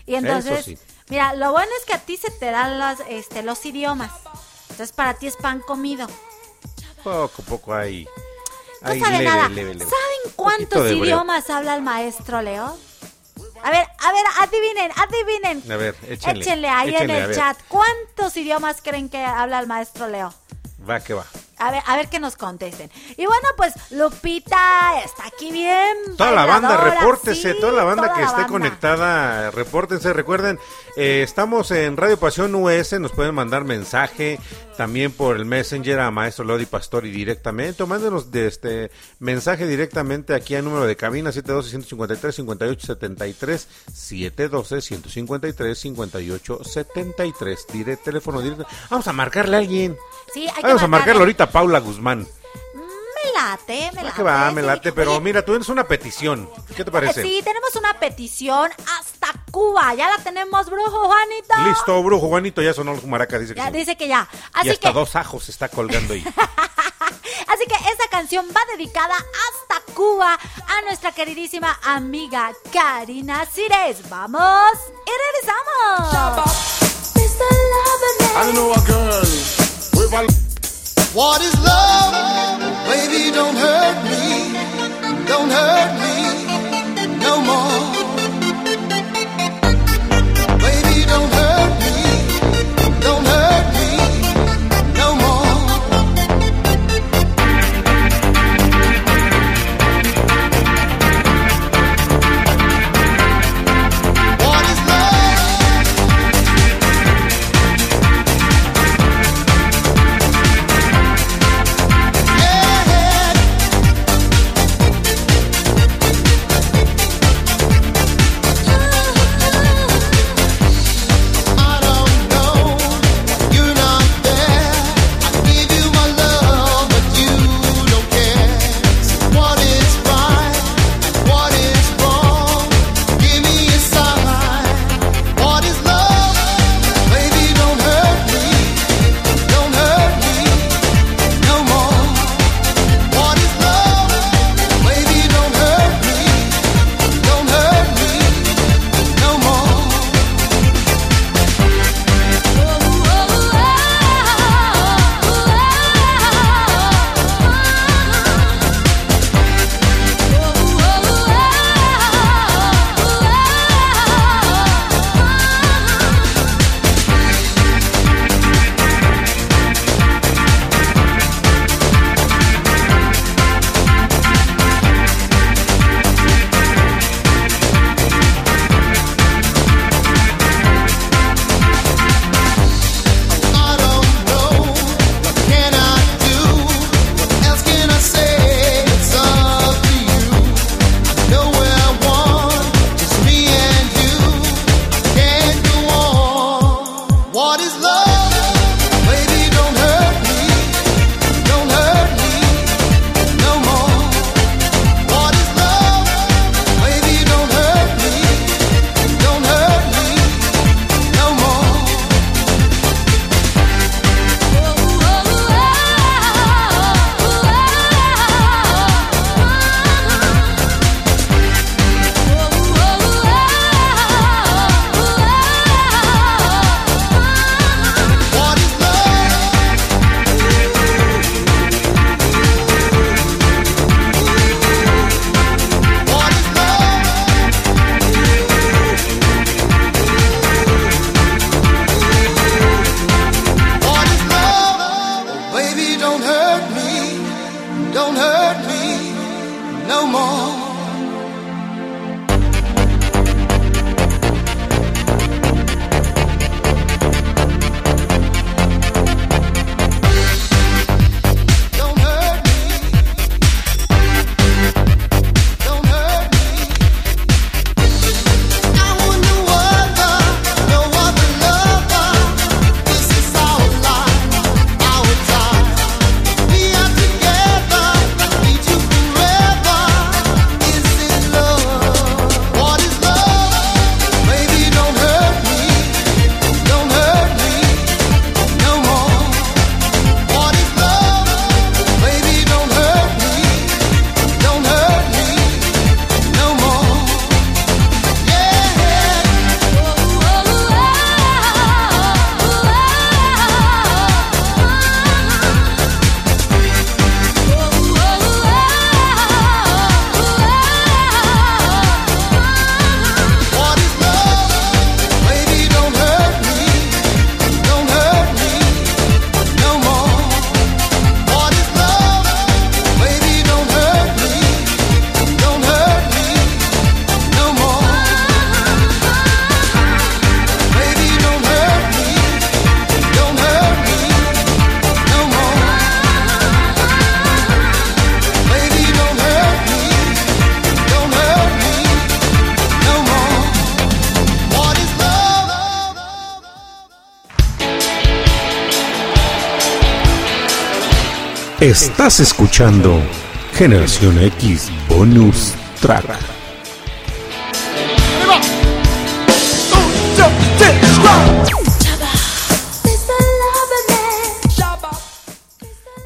Y entonces, sí. mira, lo bueno es que a ti se te dan los, este, los idiomas. Entonces para ti es pan comido. Poco a poco hay. No sabe leve, nada. leve, leve. ¿Saben cuántos idiomas habla el maestro Leo? A ver, a ver, adivinen, adivinen. A ver, échenle. Échenle ahí échenle, en el chat. ¿Cuántos idiomas creen que habla el maestro Leo? Va que va. A ver, a ver que nos contesten. Y bueno, pues Lupita está aquí bien. Toda la banda, repórtese, sí, toda la banda toda que la esté banda. conectada, repórtense, recuerden, eh, estamos en Radio Pasión US, nos pueden mandar mensaje también por el Messenger a Maestro Lodi Pastori directamente, o mándenos de este mensaje directamente aquí al número de cabina 712-153-5873, 712-153-5873, dire, teléfono directo. Vamos a marcarle a alguien. Sí, hay que Vamos a marcarle marcarle. ahorita a Paula Guzmán. Me late, me Va late. que va, me sí. late, pero Oye, mira, tú tienes una petición. ¿Qué te parece? Sí, tenemos una petición hasta Cuba. Ya la tenemos, brujo Juanito. Listo, brujo Juanito, ya sonó el maraca, dice que Ya sí. dice que ya. y Así hasta que, dos ajos se está colgando ahí. así que esta canción va dedicada hasta Cuba a nuestra queridísima amiga Karina Cires. Vamos y regresamos. I don't know a girl a What is love? Baby, don't hurt me. Don't hurt me no more. Baby, don't hurt Estás escuchando Generación X Bonus Track.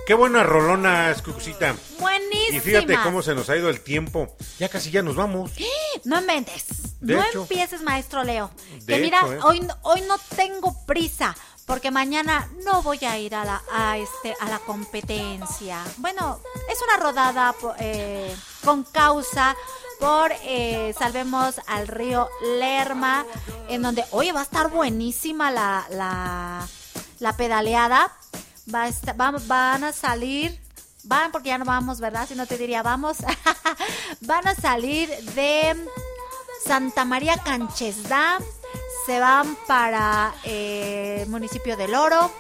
Qué buena rolona, Cucucita. Buenísima. Y fíjate cómo se nos ha ido el tiempo. Ya casi ya nos vamos. No inventes. De no hecho. empieces, maestro Leo. De que mira, hecho, ¿eh? hoy, hoy no tengo prisa. Porque mañana voy a ir a la, a este, a la competencia. Bueno, es una rodada eh, con causa por eh, Salvemos al Río Lerma, en donde, oye, va a estar buenísima la, la, la pedaleada. Va a esta- va- van a salir, van porque ya no vamos, ¿verdad? Si no te diría vamos. van a salir de Santa María Canchesda, se van para eh, el municipio del Oro,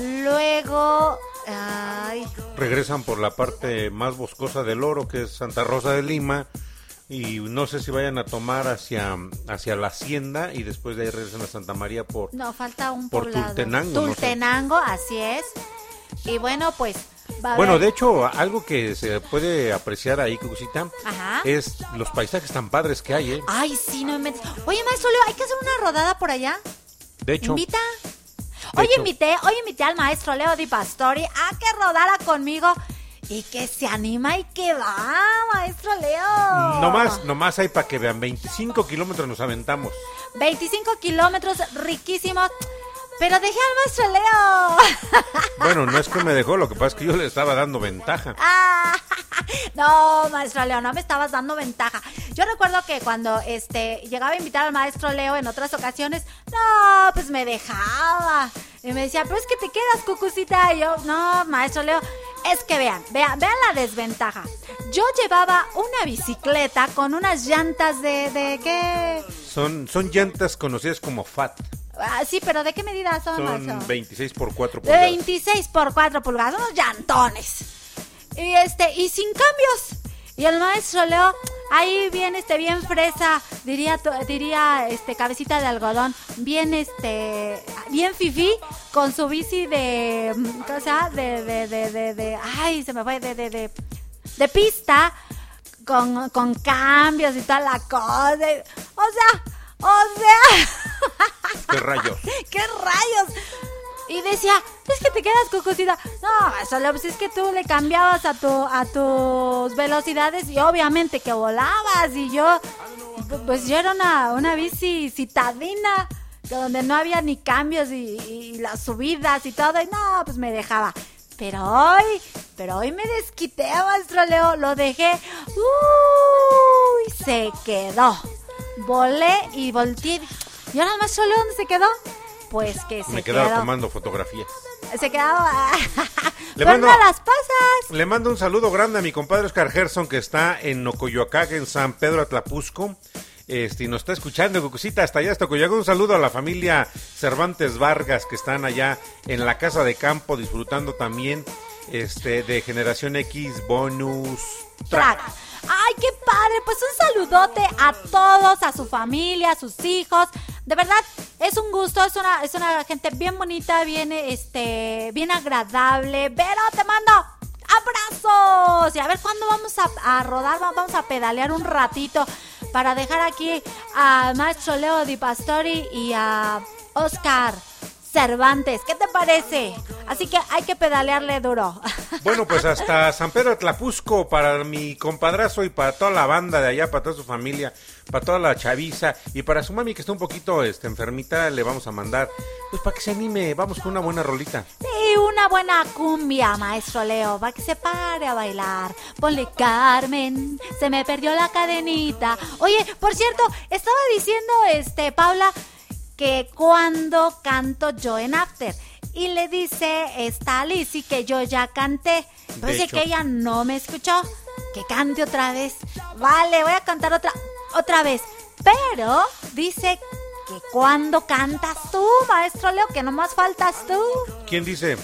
luego, ay, Regresan por la parte más boscosa del oro, que es Santa Rosa de Lima. Y no sé si vayan a tomar hacia, hacia la hacienda y después de ahí regresan a Santa María por... no, falta un Por poblado. Tultenango, no sé. Tultenango, así es. Y bueno, pues Bueno, de hecho, algo que se puede apreciar ahí, Cucucita, Ajá. es los paisajes tan padres que hay, ¿eh? Ay, sí, no inventes. Oye, maestro Leo, hay que hacer una rodada por allá. De hecho, ¿Invita? Hoy hecho. invité, hoy invité al maestro Leo Di Pastori a que rodara conmigo y que se anima y que va, maestro Leo. nomás, nomás hay para que vean, 25 kilómetros nos aventamos. 25 kilómetros riquísimos. Pero dejé al maestro Leo. Bueno, no es que me dejó, lo que pasa es que yo le estaba dando ventaja. Ah, no, maestro Leo, no me estabas dando ventaja. Yo recuerdo que cuando este llegaba a invitar al maestro Leo en otras ocasiones, no, pues me dejaba. Y me decía, pero es que te quedas, cucucita. Y yo, no, maestro Leo, es que vean, vean, vean la desventaja. Yo llevaba una bicicleta con unas llantas de, de qué? Son, son llantas conocidas como FAT. Ah, sí, pero ¿de qué medida son, Son maestro? 26 por 4 De pulgadas. 26 por 4 pulgadas, unos llantones. Y este, y sin cambios. Y el maestro Leo, ahí bien, este, bien fresa, diría, diría, este, cabecita de algodón, bien, este, bien fifí, con su bici de, mm, ¿cómo se llama? De, de, de, de, de- ay, se me fue, de, de, de, de pista, con, con cambios y toda la cosa. O sea, o sea... ¿Qué rayos? ¿Qué rayos? Y decía, es que te quedas cucucita. No, solo pues es que tú le cambiabas a tu a tus velocidades y obviamente que volabas y yo pues yo era una, una bici citadina donde no había ni cambios y, y las subidas y todo y no, pues me dejaba. Pero hoy, pero hoy me desquité, maestro Leo, lo dejé. Uy, se quedó. Volé y volteé. ¿Y ahora maestro Leo dónde se quedó? Pues que se Me quedaba quedó. tomando fotografías. Se quedaba. Le ¿Dónde mando- las pasas? Le mando un saludo grande a mi compadre Oscar Gerson que está en Ocoyoacac, en San Pedro Atlapusco. Este, y nos está escuchando, Cucucita, hasta allá, hasta Ocoyoacac. Un saludo a la familia Cervantes Vargas que están allá en la casa de campo disfrutando también este, de Generación X Bonus Track. Track. Ay, qué padre. Pues un saludote a todos, a su familia, a sus hijos. De verdad, es un gusto, es una, es una gente bien bonita, bien, este, bien agradable. Vero, te mando abrazos. Y a ver cuándo vamos a, a rodar, Va- vamos a pedalear un ratito para dejar aquí a maestro Leo Di Pastori y a Oscar Cervantes. ¿Qué te parece? Así que hay que pedalearle duro. Bueno, pues hasta San Pedro Atlapusco para mi compadrazo y para toda la banda de allá, para toda su familia, para toda la chaviza y para su mami que está un poquito este, enfermita, le vamos a mandar, pues para que se anime, vamos con una buena rolita. Y una buena cumbia, maestro Leo, para que se pare a bailar. Ponle Carmen, se me perdió la cadenita. Oye, por cierto, estaba diciendo este Paula que cuando canto yo en After. Y le dice esta Lizzy que yo ya canté. Pero hecho. que ella no me escuchó. Que cante otra vez. Vale, voy a cantar otra, otra vez. Pero dice que cuando cantas tú, maestro Leo, que nomás faltas tú. ¿Quién dice?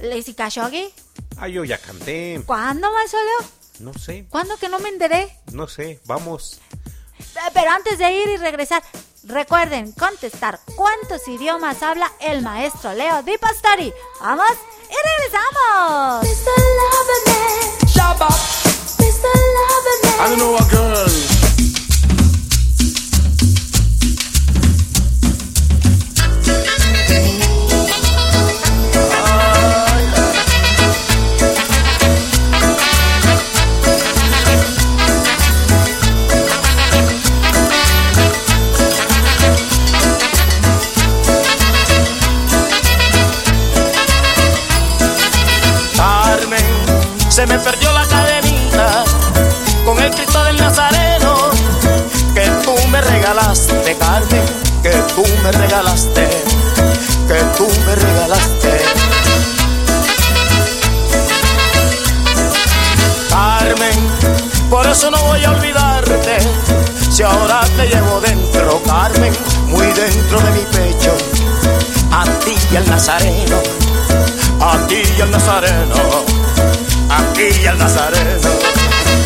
Lizzy Khashoggi. Ah, yo ya canté. ¿Cuándo, maestro Leo? No sé, ¿Cuándo que no me enteré? no sé, vamos. Pero antes de ir y regresar, Recuerden contestar cuántos idiomas habla el maestro Leo Di Pastori. Vamos y regresamos. Shabba. I don't know a girl. Me perdió la cadenita con el Cristo del Nazareno que tú me regalaste, Carmen, que tú me regalaste, que tú me regalaste. Carmen, por eso no voy a olvidarte, si ahora te llevo dentro, Carmen, muy dentro de mi pecho, a ti y al Nazareno a ti y al Nazareno, a ti y al Nazareno.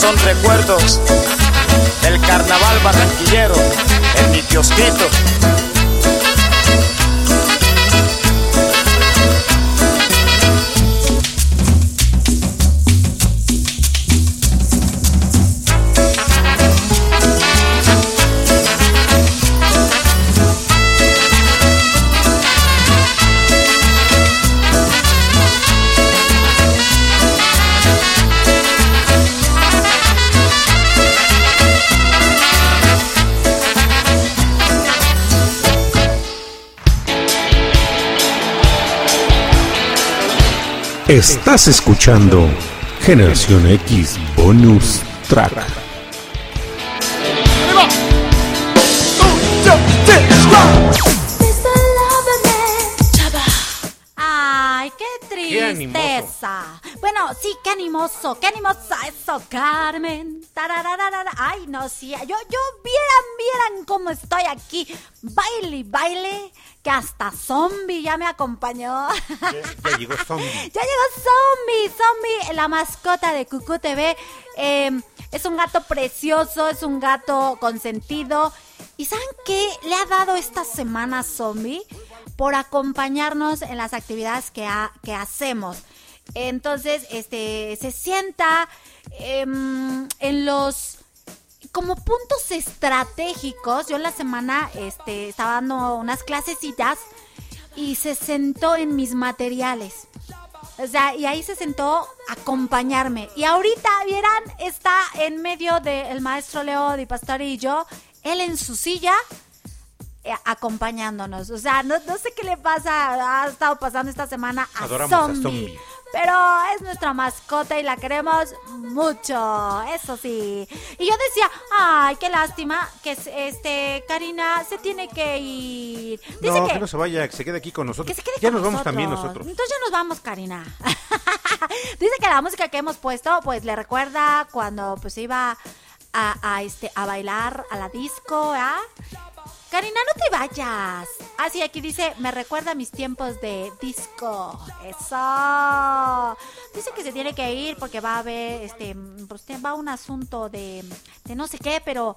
Son recuerdos del carnaval barranquillero en mi kiosquito. Estás escuchando Generación X Bonus Track. Ay, qué tristeza. Bueno, sí, qué animoso, qué animosa eso, Carmen. Tarararara. Ay, no, sí, yo, yo, vieran, vieran cómo estoy aquí. Baile, baile, que hasta zombie ya me acompañó. Ya llegó Zombie. Ya llegó Zombie, Zombie, la mascota de Cucú TV. Eh, es un gato precioso, es un gato consentido. ¿Y saben qué le ha dado esta semana Zombie? Por acompañarnos en las actividades que, ha- que hacemos. Entonces, este, se sienta em, en los como puntos estratégicos. Yo en la semana este, estaba dando unas clasecitas y se sentó en mis materiales. O sea, y ahí se sentó a acompañarme. Y ahorita, vieran, está en medio del maestro Leo Di Pastori y yo, él en su silla, eh, acompañándonos. O sea, no, no sé qué le pasa, ha estado pasando esta semana a Adoramos a Zombie. Pero es nuestra mascota y la queremos mucho, eso sí. Y yo decía, ay, qué lástima que este Karina se tiene que ir. Dice No, que, que no se vaya, que se quede aquí con nosotros. que se quede ya con nos vamos también nosotros. Entonces ya nos vamos, Karina. Dice que la música que hemos puesto, pues le recuerda cuando pues iba a, a, este a bailar a la disco, ¿ah? Karina, no te vayas. Ah, sí, aquí dice, me recuerda a mis tiempos de disco. Eso. Dice que se tiene que ir porque va a haber, este, pues va un asunto de, de no sé qué, pero,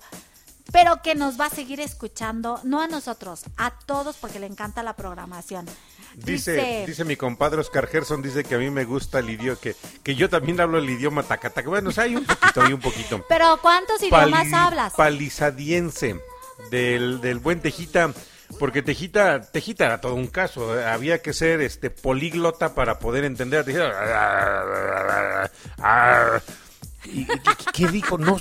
pero que nos va a seguir escuchando, no a nosotros, a todos porque le encanta la programación. Dice, dice mi compadre Oscar Gerson, dice que a mí me gusta el idioma, que, que yo también hablo el idioma tacataca. Bueno, o sea, hay un poquito, hay un poquito. Pero ¿cuántos idiomas Pali- hablas? Palisadiense. Del, del buen Tejita, porque Tejita, Tejita era todo un caso, eh, había que ser este políglota para poder entender. a Tejita. Ah, ¿Y qué, dijo? No,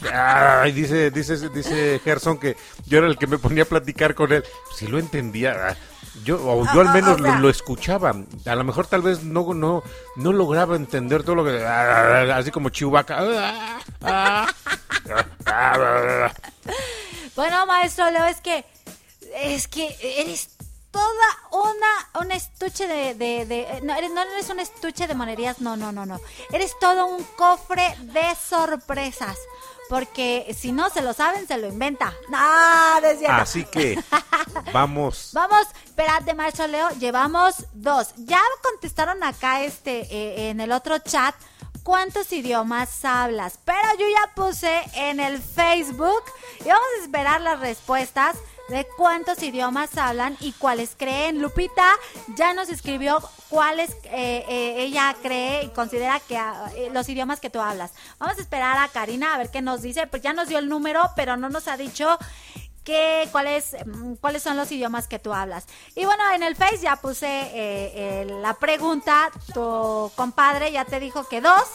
dice, dice, dice Gerson que yo era el que me ponía a platicar con él. Si lo entendía, ah, yo, o yo al menos o sea. lo, lo escuchaba. A lo mejor tal vez no, no, no lograba entender todo lo que, así como. Ah, ah, ah, ah. Bueno, maestro Leo, es que es que eres toda una un estuche de, de, de- no eres no eres un estuche de monerías, no, no, no, no. Eres todo un cofre de sorpresas. Porque si no se lo saben, se lo inventa. No, no es cierto. Así que vamos. Vamos, espérate, maestro Leo, llevamos dos. Ya contestaron acá este eh, en el otro chat cuántos idiomas hablas, pero yo ya puse en el Facebook y vamos a esperar las respuestas de cuántos idiomas hablan y cuáles creen. Lupita ya nos escribió cuáles eh, eh, ella cree y considera que ah, eh, los idiomas que tú hablas. Vamos a esperar a Karina a ver qué nos dice, pues ya nos dio el número, pero no nos ha dicho qué, cuáles, mm, cuáles son los idiomas que tú hablas. Y bueno, en el Face ya puse la pregunta, tu compadre ya te dijo que dos,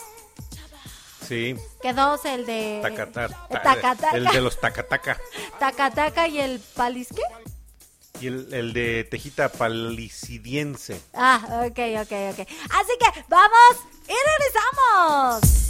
Sí, que dos el de... tacata- el tacataca, el de los tacataca. tacataca y el palisque. Y el, el de Tejita Palicidiense. Ah, ok, ok, ok. Así que vamos y regresamos.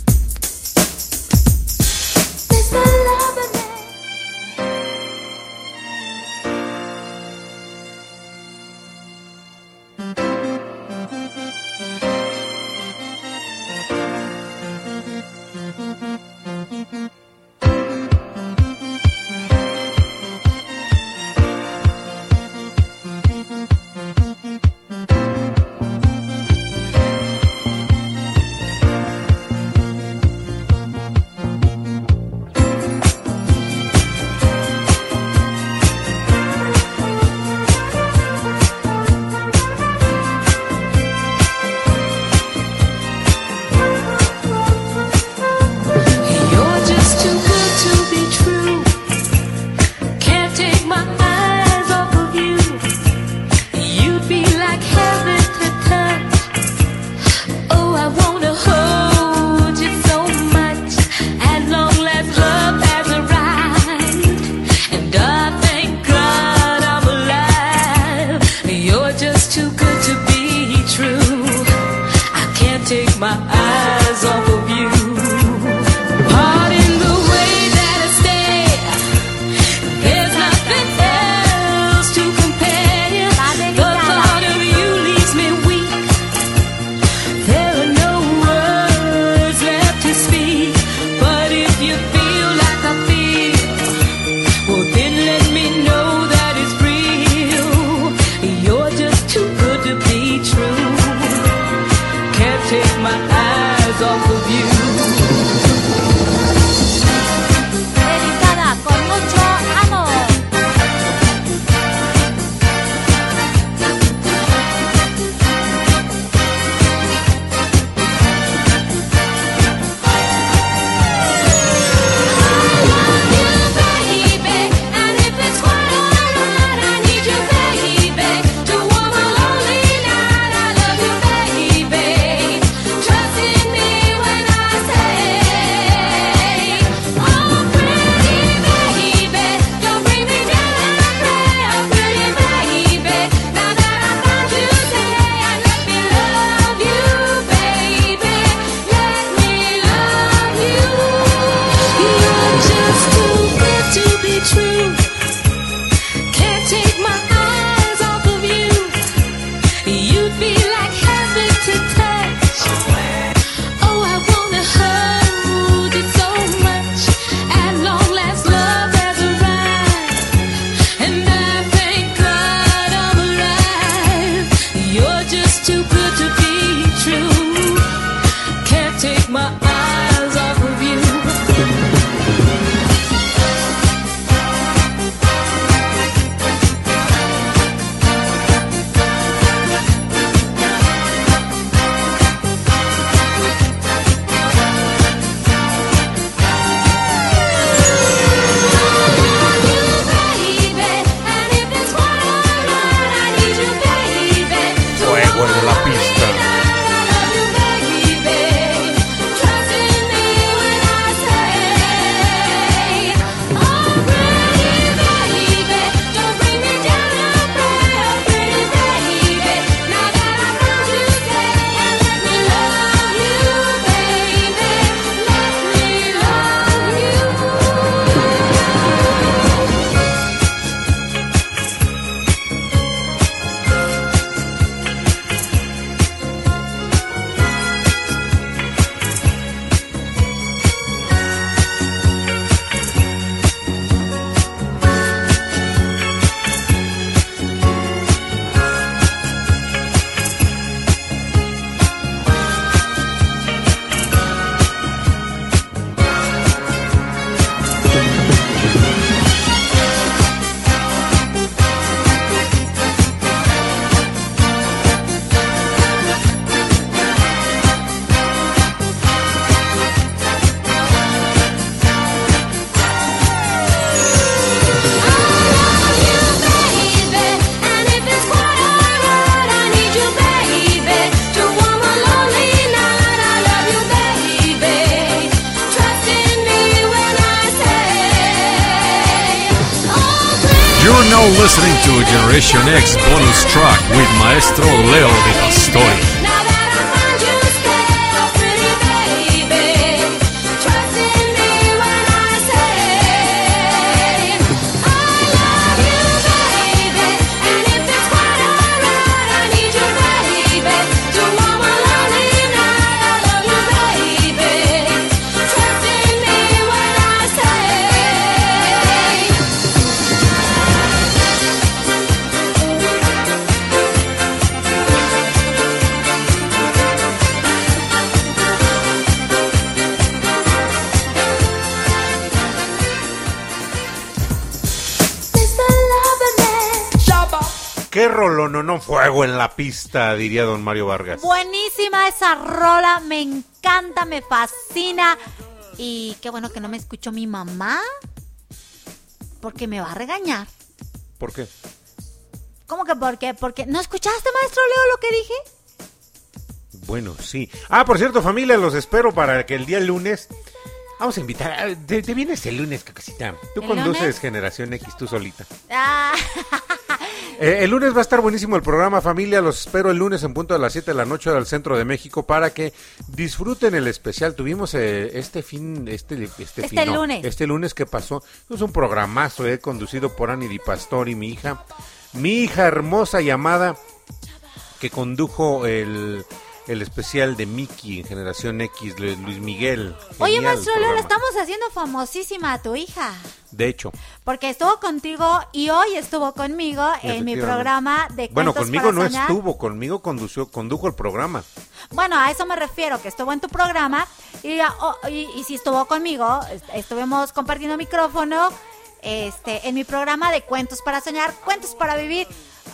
Diría don Mario Vargas. Buenísima esa rola, me encanta, me fascina. Y qué bueno que no me escuchó mi mamá, porque me va a regañar. ¿Por qué? ¿Cómo que por qué? Porque ¿no escuchaste, maestro Leo, lo que dije? Bueno, sí. Ah, por cierto, familia, los espero para que el día lunes. Vamos a invitar. Te, te vienes el lunes, cacasita. Tú ¿El conduces lunes? Generación X, tú solita. Ah, Eh, el lunes va a estar buenísimo el programa, familia. Los espero el lunes en punto de las 7 de la noche al centro de México para que disfruten el especial. Tuvimos eh, este fin, este, este, Este fin, no, lunes. este lunes que pasó. Es un programazo, eh, conducido por Annie Di Pastori, mi hija, mi hija hermosa llamada que condujo el, el especial de Mickey en Generación X, Lu- Luis Miguel. Oye, maestro programa. estamos haciendo famosísima a tu hija. De hecho, Porque estuvo contigo y hoy estuvo conmigo en mi programa de bueno, conmigo no Soñar. estuvo, conmigo condució, condujo el programa. Bueno, a eso me refiero, que estuvo en tu programa y, oh, y, y si estuvo conmigo, est- estuvimos compartiendo micrófono este, en mi programa de Cuentos para Soñar, Cuentos para Vivir.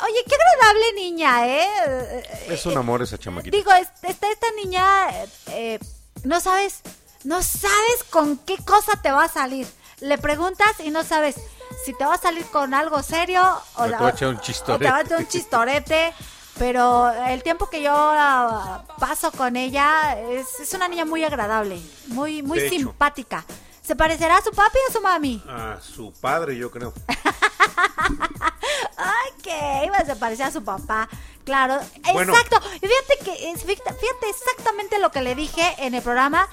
Oye, qué agradable niña, ¿eh? Es un amor esa chamaquita. Digo, es- esta, esta niña, eh, eh, no sabes, no sabes con qué cosa te va a salir. Le preguntas y no sabes si te va a salir con algo serio o, O te la- va a echar un o te chistorete. va a echar un chistorete. Pero el tiempo que yo ah, paso con ella es, es una niña muy agradable, muy, muy De hecho. simpática. ¿Se parecerá a su papi o a su mami? A su padre, yo creo. Ay, que iba a se parecía a su papá. Claro, Bueno. exacto. Y fíjate que fíjate exactamente lo que le dije en el programa.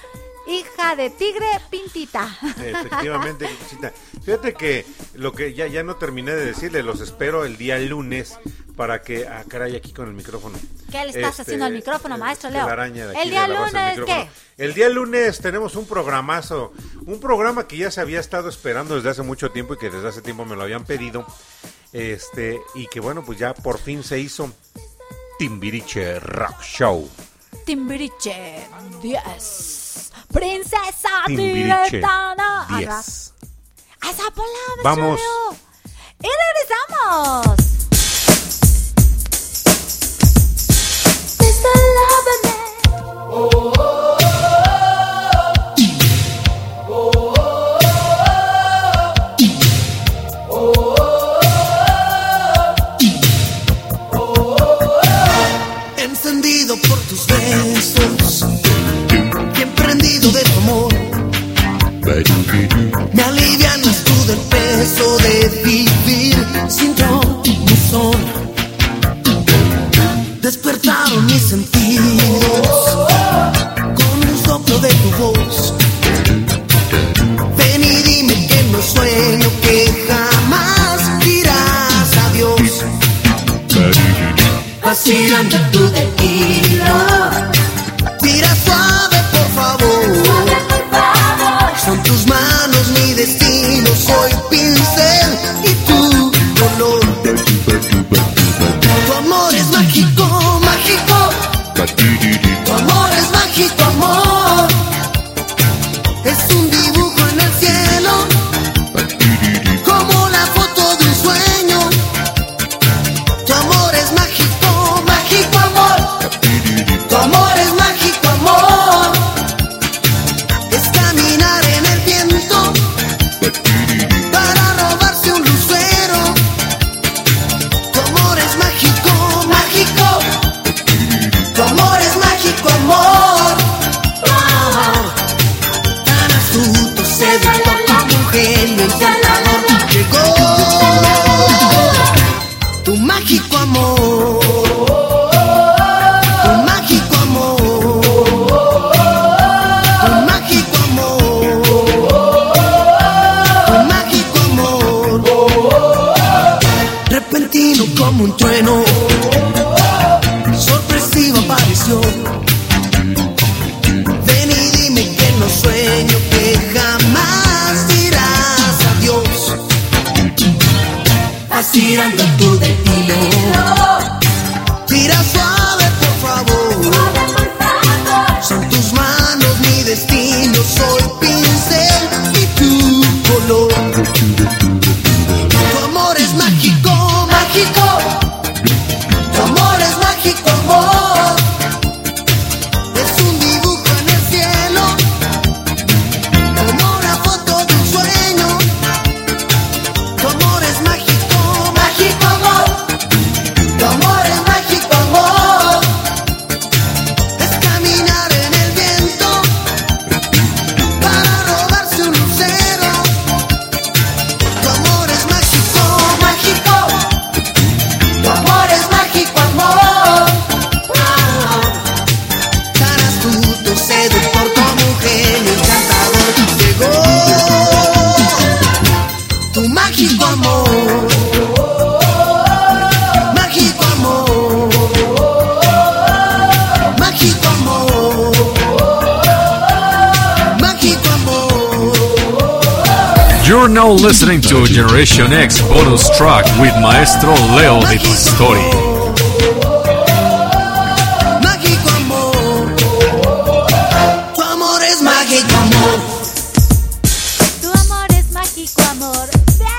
Hija de tigre pintita. Efectivamente, Cosita. Fíjate que lo que ya, ya no terminé de decirle, los espero el día lunes para que. Ah, caray, aquí con el micrófono. ¿Qué le estás Este, haciendo al micrófono, maestro Leo? la araña de aquí el día lunes. ¿qué? El día lunes tenemos un programazo, un programa que ya se había estado esperando desde hace mucho tiempo y que desde hace tiempo me lo habían pedido. Este, y que bueno, pues ya por fin se hizo Timbiriche Rock Show. Timbiriche 10. Princesa tibetana. 10. A esa bola, maestro Vamos. Y regresamos. Encendido Me alivianas tú del peso de vivir sin son. Despertaron mis sentidos con un soplo de tu voz. Ven y dime que no sueño, que jamás dirás adiós. Vacilando tu tequila. Tira suave, tus manos mi destino. Soy pincel como un trueno, sorpresivo apareció. Ven y dime que no sueño, que jamás dirás adiós. Vas tirando now listening to Generation X bonus track with Maestro Leo Di Pastori. Mágico amor. Tu amor es mágico amor. Tu amor es mágico, amor. ¡Bien!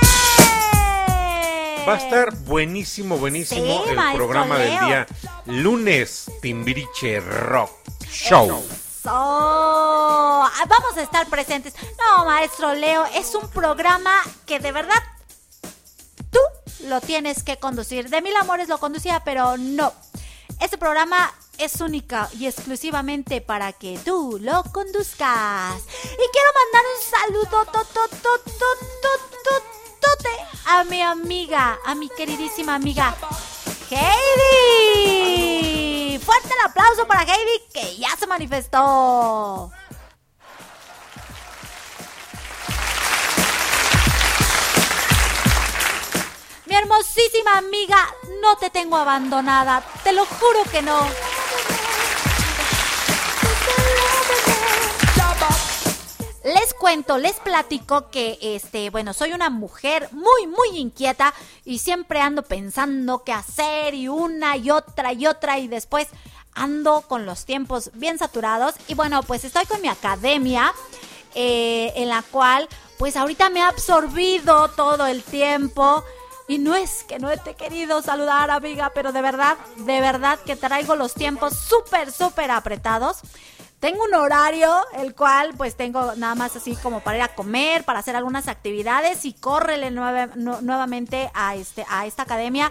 Va a estar buenísimo, buenísimo Sí, el programa del día lunes Timbiriche Rock Show. Ah, vamos a estar presentes. No, maestro Leo, es un programa que de verdad tú lo tienes que conducir. De mil amores lo conducía, pero no. Este programa es única y exclusivamente para que tú lo conduzcas. Y quiero mandar un saludo to, to, to, a mi amiga, a mi queridísima amiga Heidi. Fuerte el aplauso para Heidi que ya se manifestó. Mi hermosísima amiga, no te tengo abandonada, te lo juro que no. Les cuento, les platico que este, bueno, soy una mujer muy muy inquieta y siempre ando pensando qué hacer y una y otra y otra y después ando con los tiempos bien saturados y bueno, pues estoy con mi academia eh, en la cual pues ahorita me ha absorbido todo el tiempo y no es que no te he querido saludar amiga, pero de verdad, de verdad que traigo los tiempos súper, súper apretados. Tengo un horario, el cual pues tengo nada más así como para ir a comer, para hacer algunas actividades y córrele nuevamente a, este, a esta academia,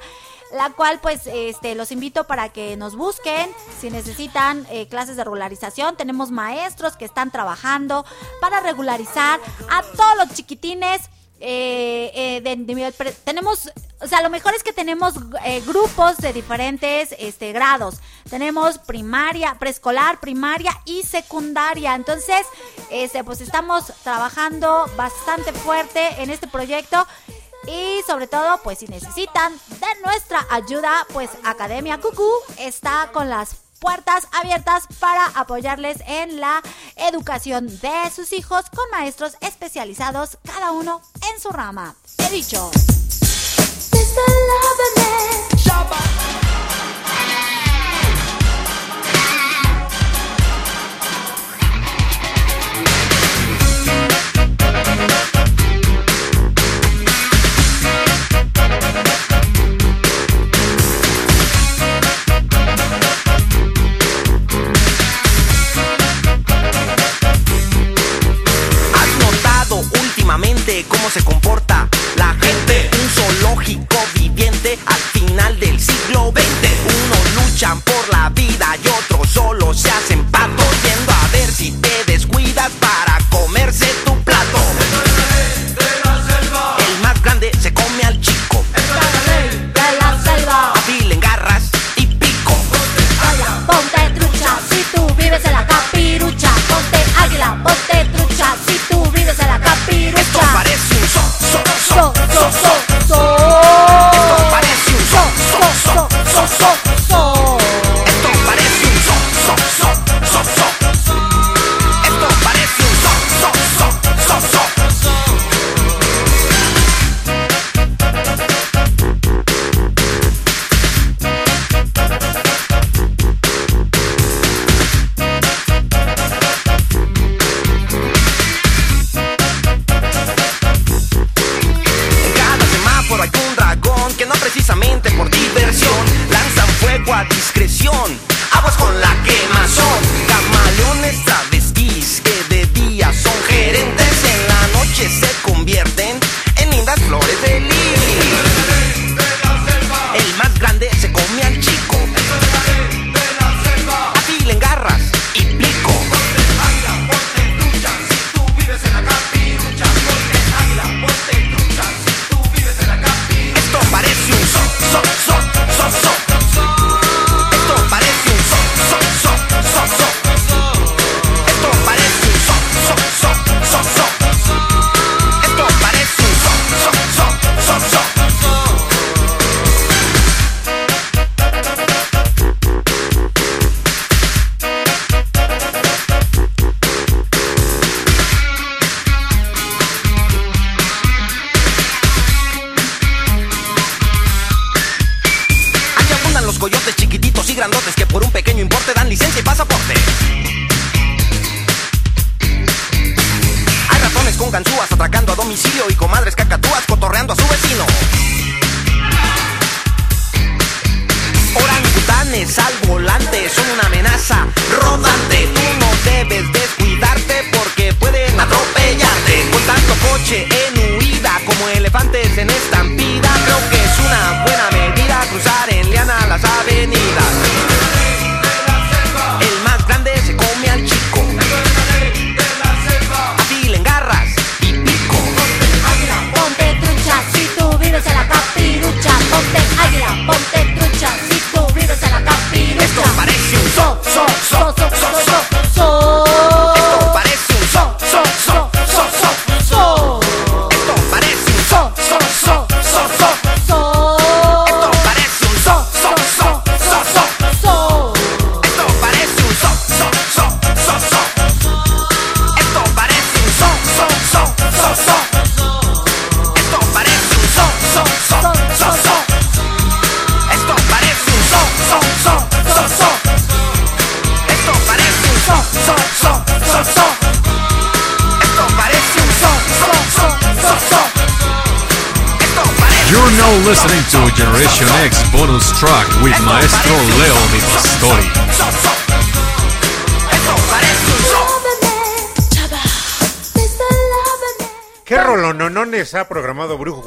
la cual pues este, los invito para que nos busquen si necesitan eh, clases de regularización. Tenemos maestros que están trabajando para regularizar a todos los chiquitines eh, eh, tenemos, o sea, lo mejor es que tenemos eh, grupos de diferentes este, grados. Tenemos primaria, preescolar, primaria y secundaria. Entonces, este, pues estamos trabajando bastante fuerte en este proyecto. Y sobre todo, pues si necesitan de nuestra ayuda, pues Academia Cucú está con las puertas abiertas para apoyarles en la educación de sus hijos con maestros especializados, cada uno en su rama. He dicho. Cómo se comporta la gente? Un zoológico viviente al final del siglo XX. Unos luchan por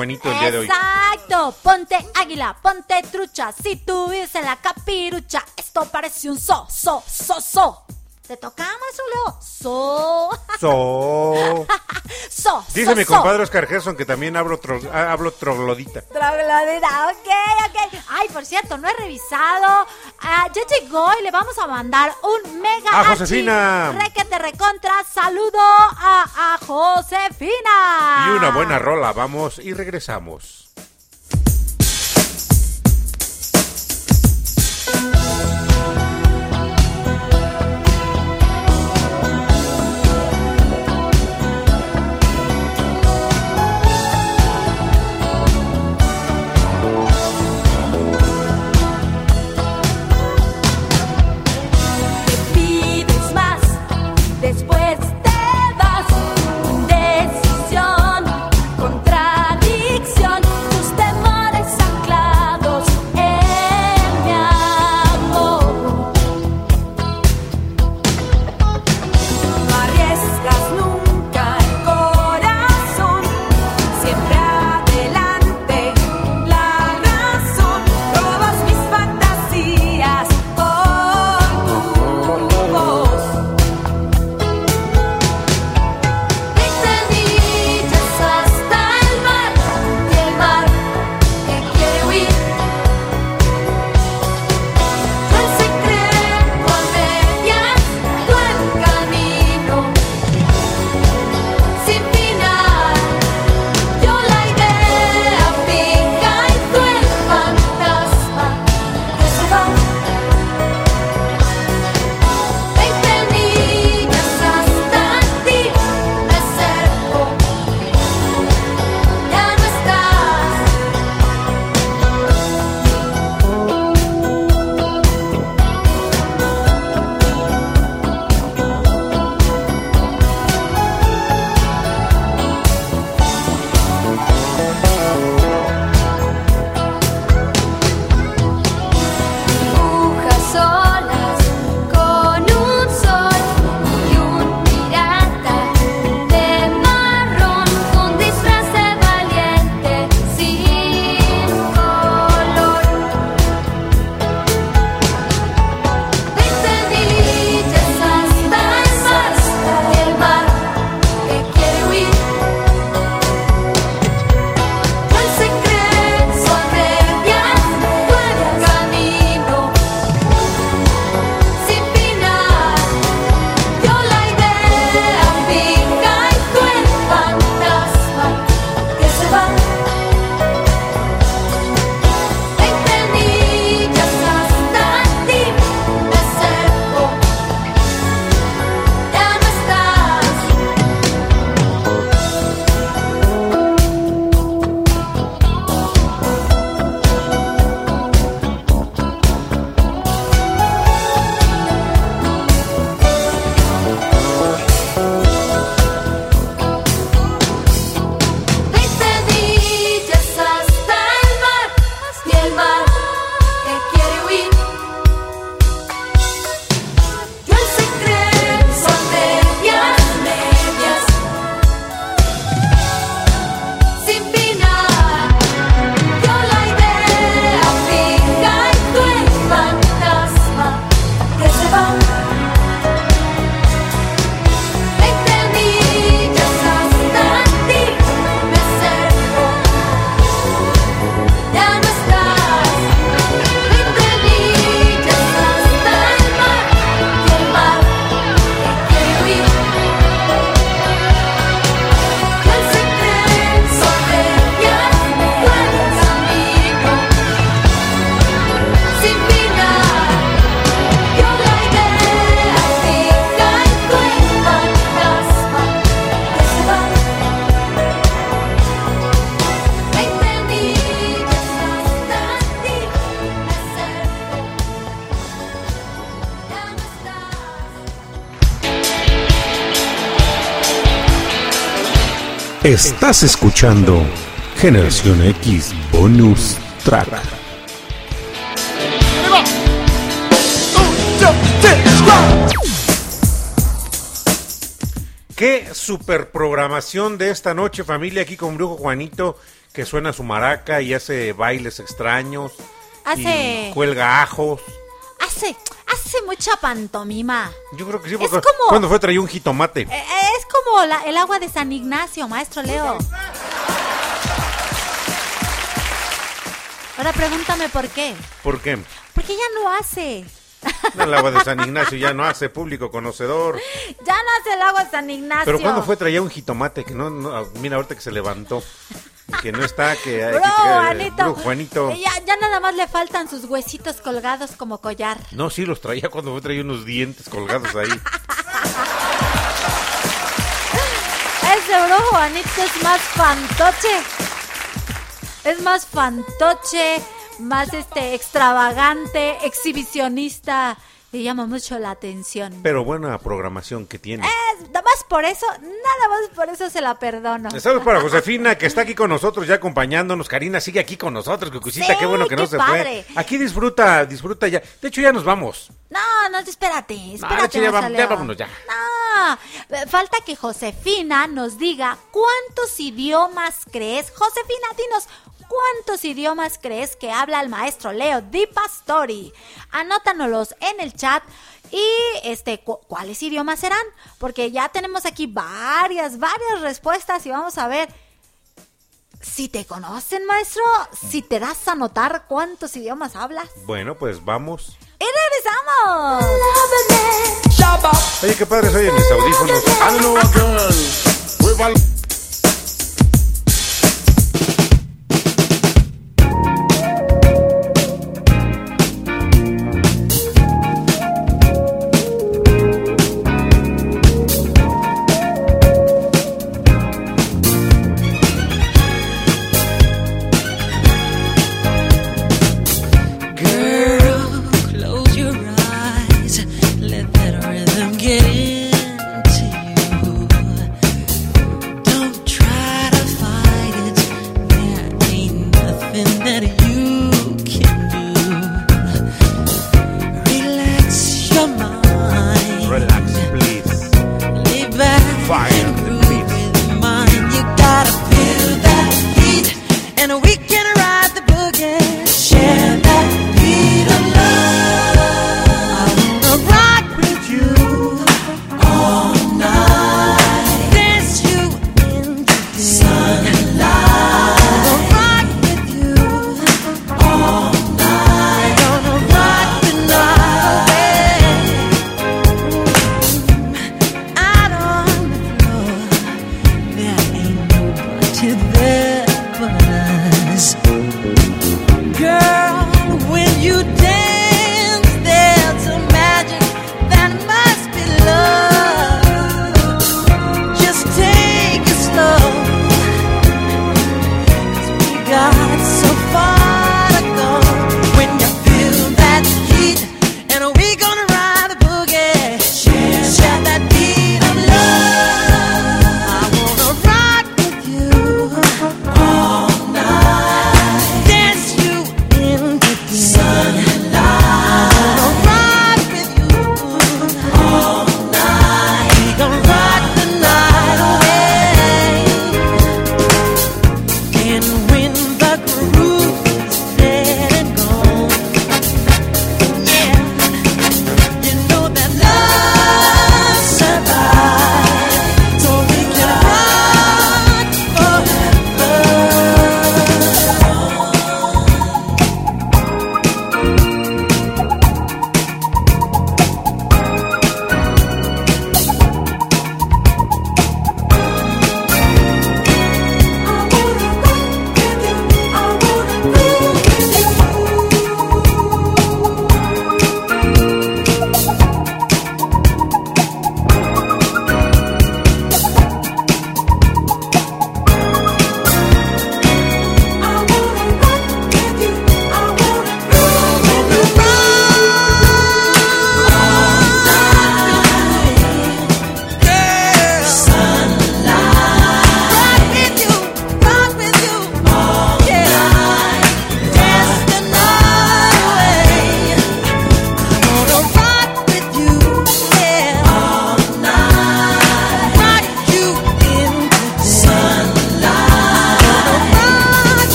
buenito el día de hoy. Exacto, ponte águila, ponte trucha, si tú vives en la capirucha, esto parece un so, so, so, so. ¿Te toca, Marzulio? So. So. so. Dice mi compadre so. Oscar Gerson que también hablo, tro, ah, hablo troglodita. Troglodita, ok, ok. Ay, por cierto, no he revisado. Ah, ya llegó y le vamos a mandar un mega. ¡A Josefina! Requete recontra. Saludo a, a Josefina una buena ah. rola, vamos y regresamos. Estás escuchando Generación X Bonus Track. Qué super programación de esta noche, familia, aquí con Brujo Juanito, que suena su maraca y hace bailes extraños. Hace- Y cuelga ajos. Hace, hace mucha pantomima. Yo creo que sí, Es porque como- cuando fue traía un jitomate. Eh, eh, la- el agua de San Ignacio, maestro Leo. Ahora pregúntame por qué. ¿Por qué? Porque ya no hace. El agua de San Ignacio ya no hace público conocedor. Ya no hace el agua de San Ignacio. Pero cuando fue traía un jitomate que no, no- mira ahorita que se levantó, que no está, que hay que Bro, checar, Juanito. Juanito. Ya, ya nada más le faltan sus huesitos colgados como collar. No, sí los traía cuando fue traía unos dientes colgados ahí. Ese brujo Juanito es más fantoche. Es más fantoche, más este extravagante, exhibicionista. Le llama mucho la atención. Pero buena programación que tiene. Es, nada más por eso, nada más por eso se la perdono. Saludos para Josefina, que está aquí con nosotros, ya acompañándonos. Karina sigue aquí con nosotros, Cucucita, Sí, qué bueno que no se padre. fue. Aquí disfruta, disfruta ya. De hecho, ya nos vamos. No, no, espérate, No, espérate. ya, vamos- ya vámonos ya. No, eh, falta que Josefina nos diga cuántos idiomas crees. Josefina, dinos cuántos idiomas crees que habla el maestro Leo Di Pastori. Anótanos en el chat. Y este, cu- ¿cuáles idiomas serán? Porque ya tenemos aquí varias, varias respuestas y vamos a ver si te conocen, maestro, si te das a notar cuántos idiomas hablas. Bueno, pues vamos. ¡Y regresamos! Oye, qué padre soy en mis audífonos.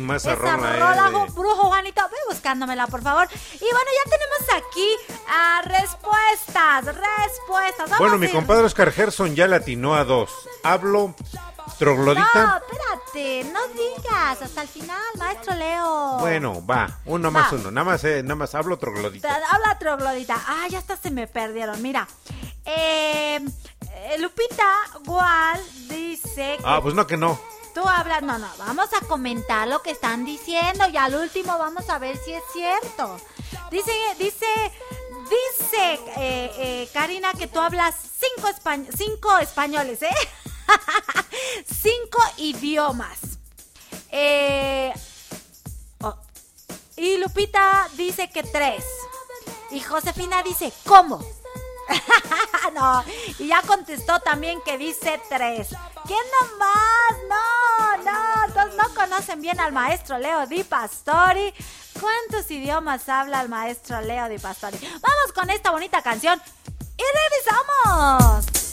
Buenísima esa esa rola, eh, rola, brujo Juanito, ve buscándomela, por favor. Y bueno, ya tenemos aquí respuestas, respuestas. Vamos Bueno, mi compadre Oscar Gerson ya le atinó a dos. Hablo No, troglodita. espérate, no digas hasta el final, maestro Leo. Bueno, va, uno más uno. Nada más, eh, nada más hablo troglodita. Habla troglodita. Ah, ya hasta se me perdieron. Mira, eh, eh, Lupita Gual dice que Ah, pues no que no. tú hablas. No, no, vamos comentar lo que están diciendo y al último vamos a ver si es cierto. Dice, dice, dice eh, eh, Karina que tú hablas cinco, españ- cinco españoles, ¿eh? cinco idiomas. Eh, oh, y Lupita dice que tres. Y Josefina dice, ¿cómo? no, y ya contestó también que dice tres. ¿Quién nomás? No, conocen bien al maestro Leo Di Pastori. ¿Cuántos idiomas habla el maestro Leo Di Pastori? Vamos con esta bonita canción y regresamos.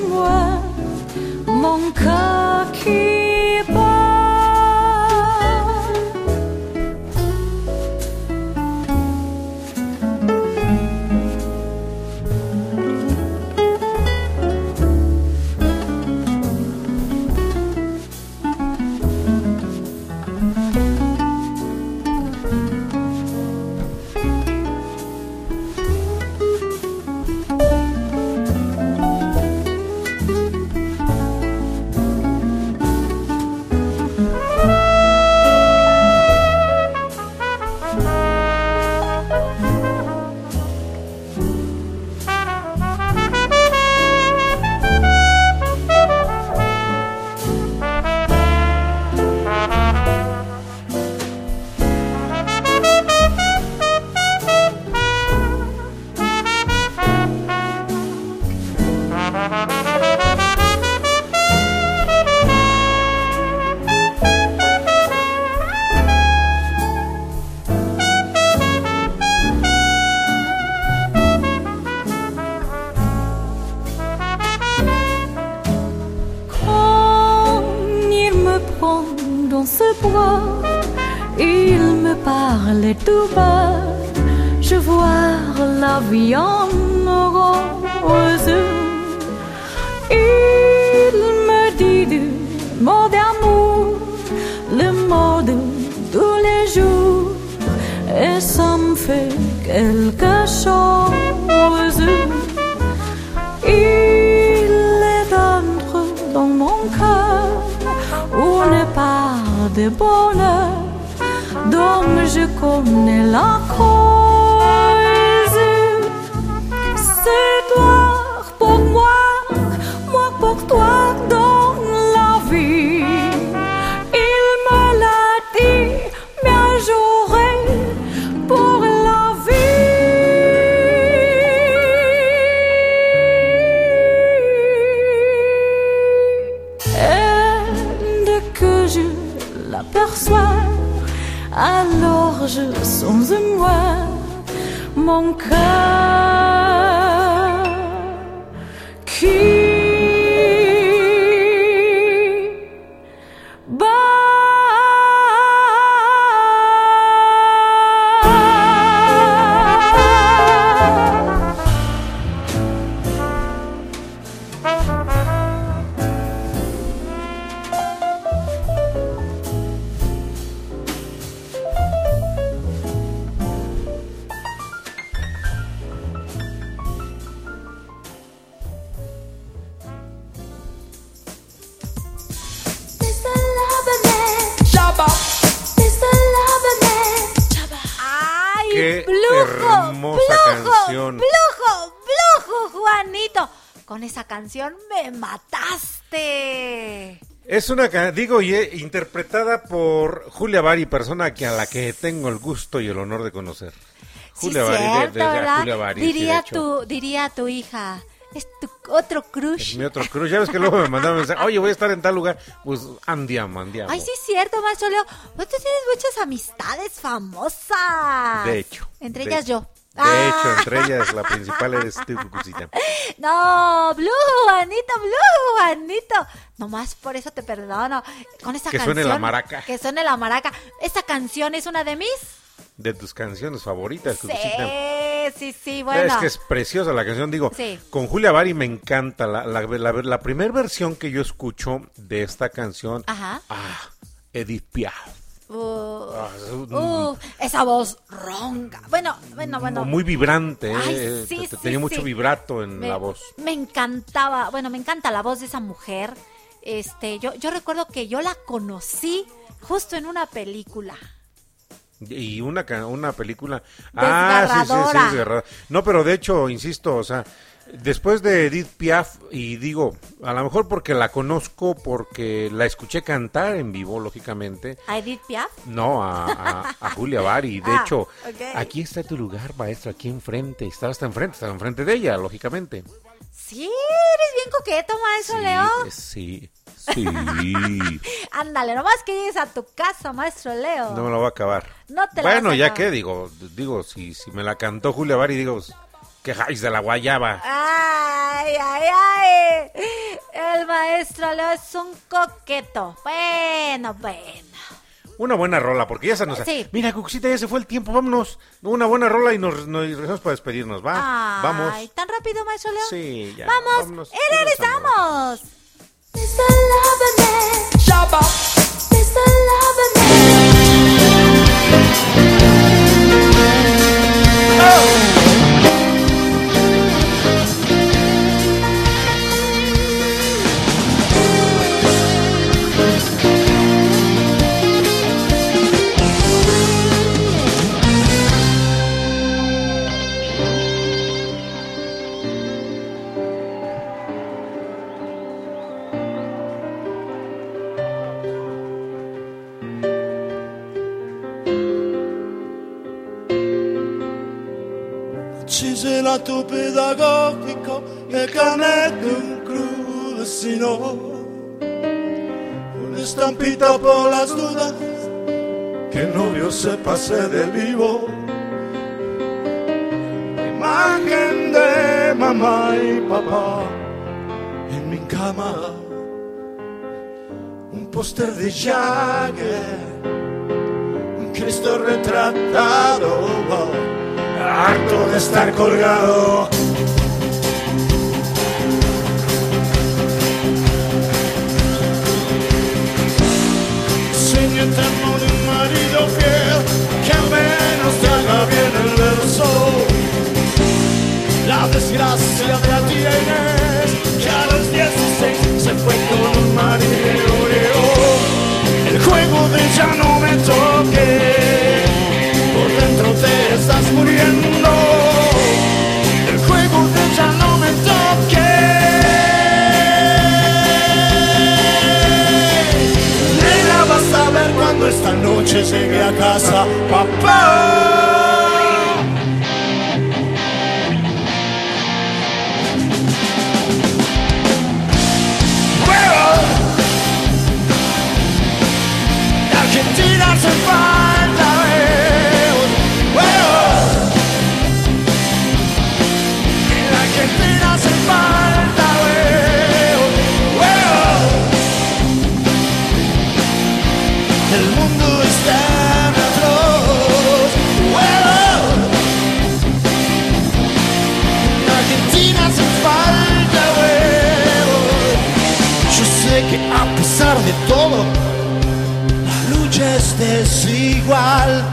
Moi. Mon la vie digo, y, interpretada por Julia Bari, persona que a la que tengo el gusto y el honor de conocer. Julia sí, Bari, de- cierto, de-. Julia Bari, sí, diría, hecho. tu, diría tu hija. Es tu otro crush. Es mi otro cruz. Ya ves que luego me mandaban mensaje, oye, voy a estar en tal lugar. Pues andiamo, andiamo. Ay, sí es cierto, maestro Leo. Pues tú tienes muchas amistades famosas. De hecho. Entre ellas yo. De Ah. hecho, entre ellas la principal eres tú, Cucucita. No, Blue, Juanito, Blue, Juanito. Nomás por eso te perdono. Con esa Que canción. suene la maraca. Que suene la maraca. Esta canción es una de mis. De tus canciones favoritas, Sí, Cucucita. sí, sí, bueno. Es que es preciosa la canción, digo, Sí. con Julia Bari me encanta la, la, la, la primera versión que yo escucho de esta canción, Ajá. ah, Edith Piaf. Uh, Ah, uh, esa voz ronca. Bueno, bueno, bueno. Muy vibrante, Ay, eh, sí, te- te- sí, tenía mucho vibrato en me, la voz. Me encantaba, bueno, me encanta la voz de esa mujer. Este, yo, yo recuerdo que yo la conocí justo en una película. Y una, una película... Ah, sí, sí, sí. No, pero de hecho, insisto, o sea, después de Edith Piaf, y digo, a lo mejor porque la conozco, porque la escuché cantar en vivo, lógicamente, ¿A Edith Piaf? No, a, a- a Julia Bari. De Ah, hecho, aquí está tu lugar, maestro, aquí enfrente. Estaba hasta enfrente, estaba enfrente de ella, lógicamente. Sí, eres bien coqueto, maestro Leo. Eh, Sí, sí. Ándale, nomás que llegues a tu casa, maestro Leo. No me lo voy a acabar. No te la bueno, vas a ya acabar. que digo, digo, si, si me la cantó Julia Bari, digo, quejáis de la guayaba. Ay, ay, ay. El maestro Leo es un coqueto. Bueno, bueno. Una buena rola, porque ya se nos... Sí. Mira, Cuxita, ya se fue el tiempo, vámonos. Una buena rola y nos, nos regresamos para despedirnos, ¿va? Ay, Vamos. ¿Tan rápido, maestro Leo? Sí, ya. Vamos, vámonos. y regresamos. Cisellato crucino. Una estampita por las dudas, que el novio se pase de vivo. Imagen de mamá y papá en mi cama. Un póster de Jagger, un Cristo retratado harto de estar colgado. Eterno de un marido fiel que al menos te haga bien el verso. La desgracia de la Inés que a los 16 se fue con un marinero. El juego de ya no me toque por dentro te estás muriendo. Noche llegué a desigual.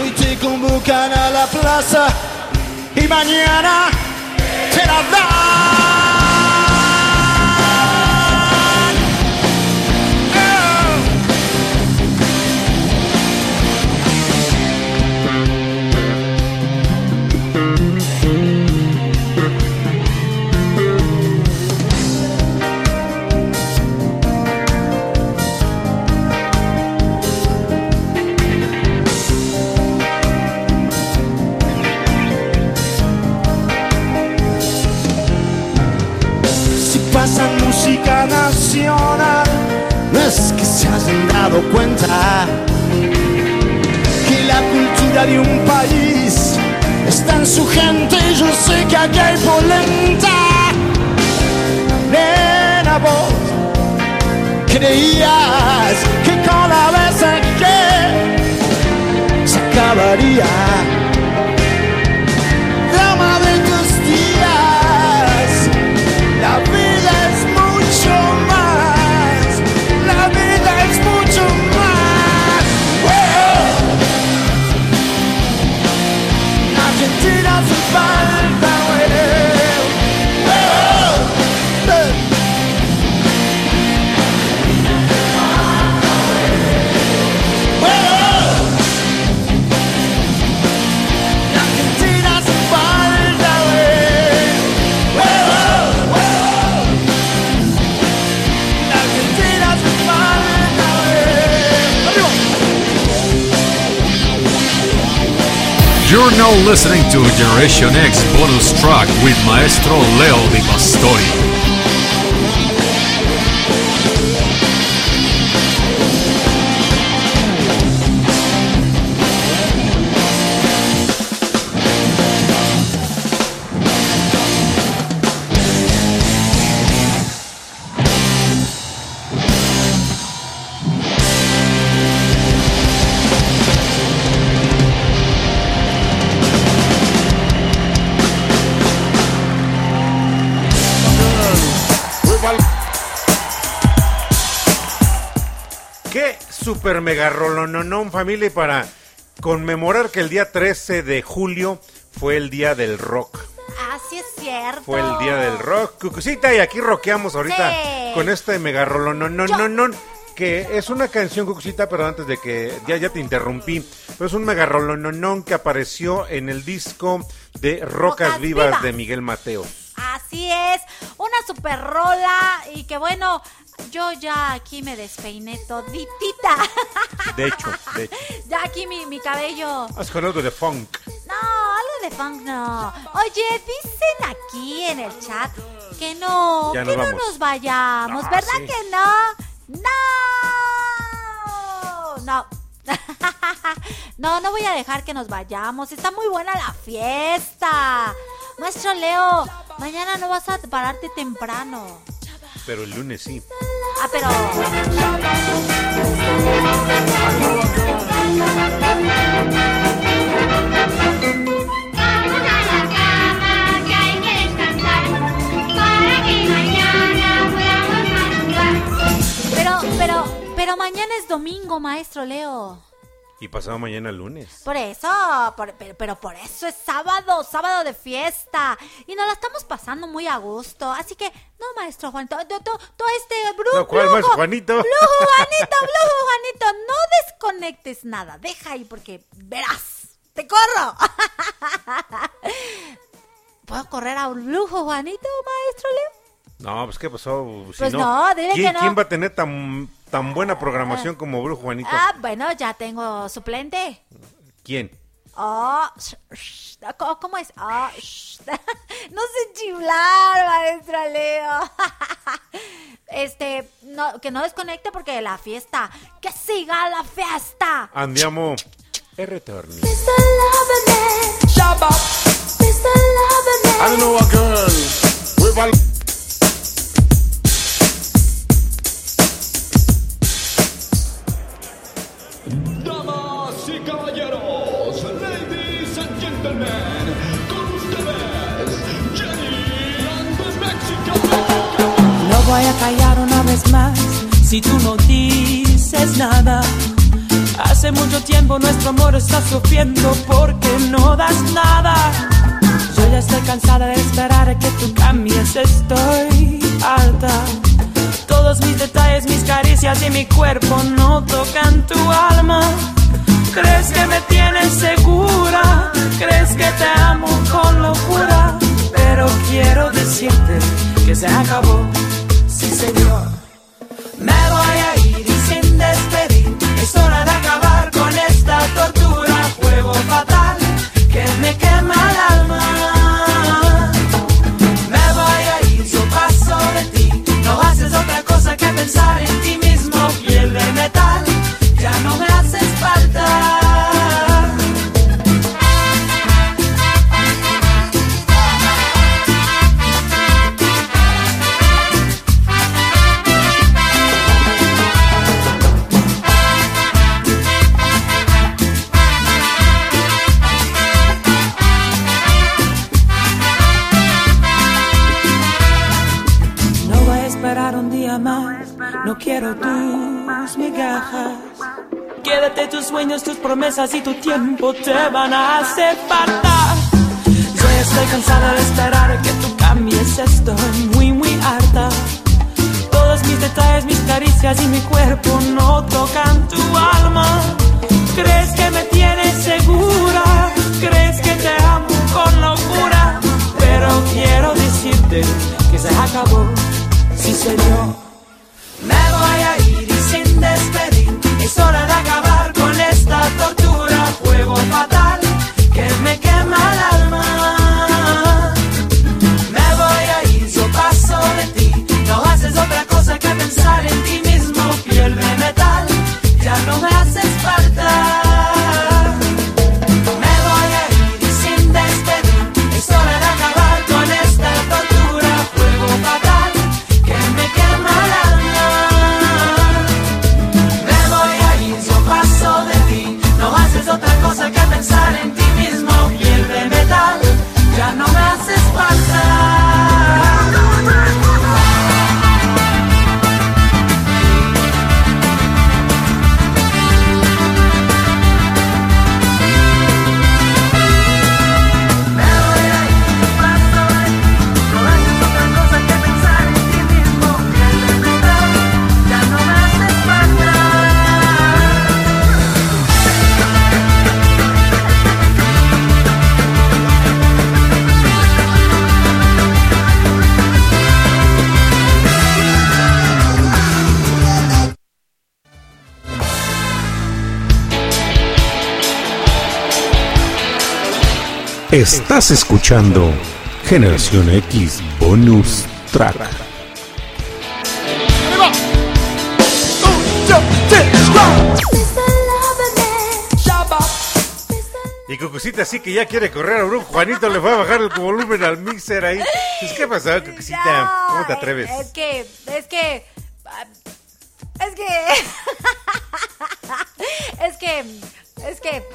Hoy te convocan a la plaza y mañana te la dan. No es que se hayan dado cuenta que la cultura de un país está en su gente. y Yo sé que aquí hay polenta. Nena, vos creías que la vez que se acabaría You're now listening to Generation X bonus track with Maestro Leo Di Pastori. Super mega rolononón familia y para conmemorar que el día 13 de julio fue el día del rock. Así es cierto. Fue el día del rock. Cucucita, y aquí rockeamos ahorita Sí. con este mega rolononón. Que es una canción, Cucucita, pero antes de que ya, ya te interrumpí. Pero es un mega rolononón que apareció en el disco de Rocas Rocas Vivas Vivas. de Miguel Mateos. Así es, una super rola y que bueno, yo ya aquí me despeiné toditita. De hecho, de hecho. ya aquí mi, mi cabello. Has con algo de funk. No, algo de funk no. Oye, dicen aquí en el chat que no, Ya que no nos vayamos, Ah, ¿verdad sí. que no? No. No. no, no voy a dejar que nos vayamos. Está muy buena la fiesta. Maestro Leo, mañana no vas a pararte temprano. Pero el lunes sí. Ah, pero. Pero, pero, pero mañana es domingo, maestro Leo. Y pasado mañana lunes. Por eso, por- pero, pero por eso es sábado, sábado de fiesta. Y nos la estamos pasando muy a gusto. Así que, no, maestro Juanito, todo, todo, este brujo. No, ¿cuál maestro Juanito? Brujo Juanito, brujo Juanito, no desconectes nada. Deja ahí porque verás, te corro. ¿Puedo correr a un brujo Juanito, maestro Leo? No, pues ¿qué pasó? Si Pues no, dile ¿quién, que no. ¿Quién va a tener tan tan buena programación como Brujo Juanito. Ah, bueno, ya tengo suplente. ¿Quién? Oh, ¿cómo- ¿cómo es? Oh, no sé chiflar, maestra Leo. Este, no, que no desconecte porque la fiesta, que siga la fiesta. Andiamo e retorni. I don't know a girl caballeros, ladies and gentlemen, con ustedes, Jenny Mexican. No voy a callar una vez más si tú no dices nada. Hace mucho tiempo nuestro amor está sufriendo porque no das nada. Yo ya estoy cansada de esperar a que tú cambies, estoy alta. Todos mis detalles, mis caricias y mi cuerpo no tocan tu alma. ¿Crees que me tienes segura? ¿Crees que te amo con locura? Pero quiero decirte que se acabó, sí señor. Me voy a ir y sin despedir. Es hora de acabar con esta tortura. Juego fatal que me quema el alma. Me voy a ir, yo paso de ti. No haces otra cosa que pensar en ti no quiero tus migajas. Quédate tus sueños, tus promesas y tu tiempo te van a hacer falta. Yo estoy cansada de esperar que tú cambies, estoy muy, muy harta. Todos mis detalles, mis caricias y mi cuerpo no tocan tu alma. ¿Crees que me tienes segura? ¿Crees que te amo con locura? Pero quiero decirte que se acabó, sí señor. En ti mismo. Piel Estás escuchando Generación X Bonus Track. Y Cucucita sí que ya quiere correr a Brujo. Juanito le fue a bajar el volumen al mixer ahí. Pues, ¿Qué pasó, Cucucita? ¿Cómo te atreves? Es que, es que, es que, es que, es que, es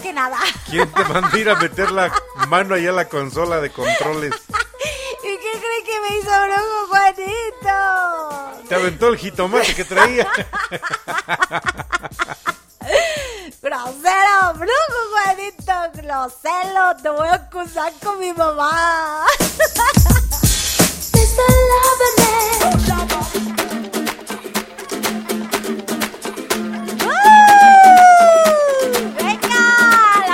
que nada. ¿Quién te mandó a ir a meter la mano ahí a la consola de controles? ¿Y qué cree que me hizo Brujo Juanito? Te aventó el jitomate que traía. Grosero, Brujo Juanito, grosero, te voy a acusar con mi mamá.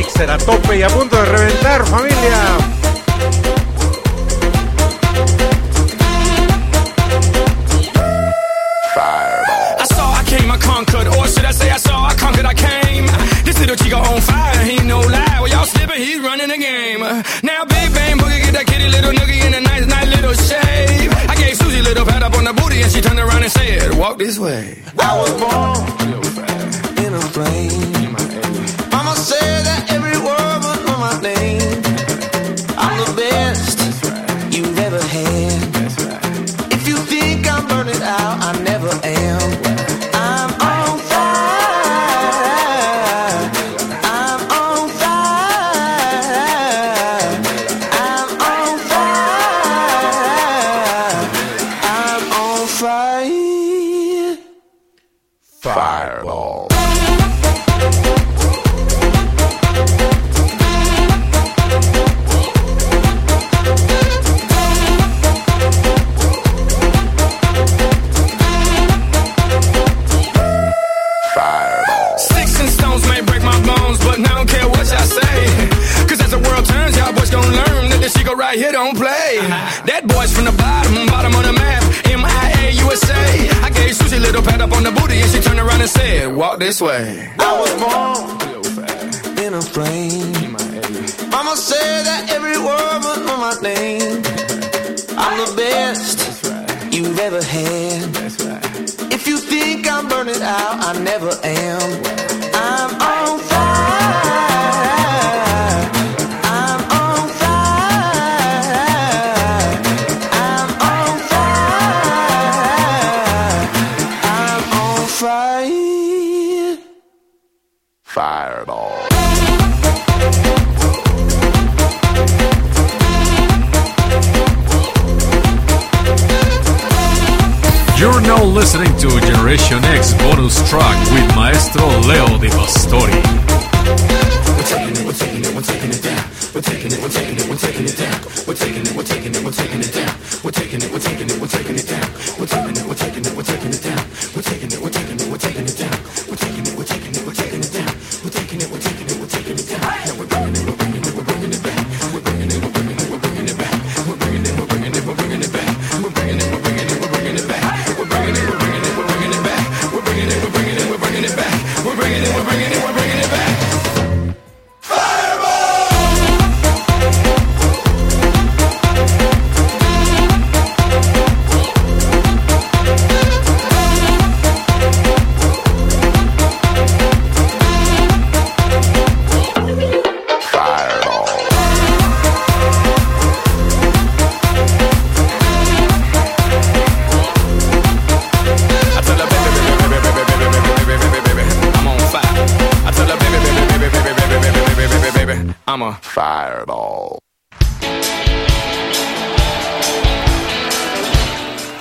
Y el mixer a tope y a punto de reventar, familia. I saw, I came, I conquered, or should I say I saw, I conquered, I came. This little chico on fire, he no lie. Well, y'all slipping, he's running the game. Now, big bang boogie, get that kitty little noogie in a nice, nice little shave. I gave Susie a little pat up on the booty, and she turned around and said, "Walk this way." I was born in a plane. Said that every word on my name. This way. I was born in a plane. Mama said that every word was on my name. I'm the best you've ever had. If you think I'm burning out, I never am.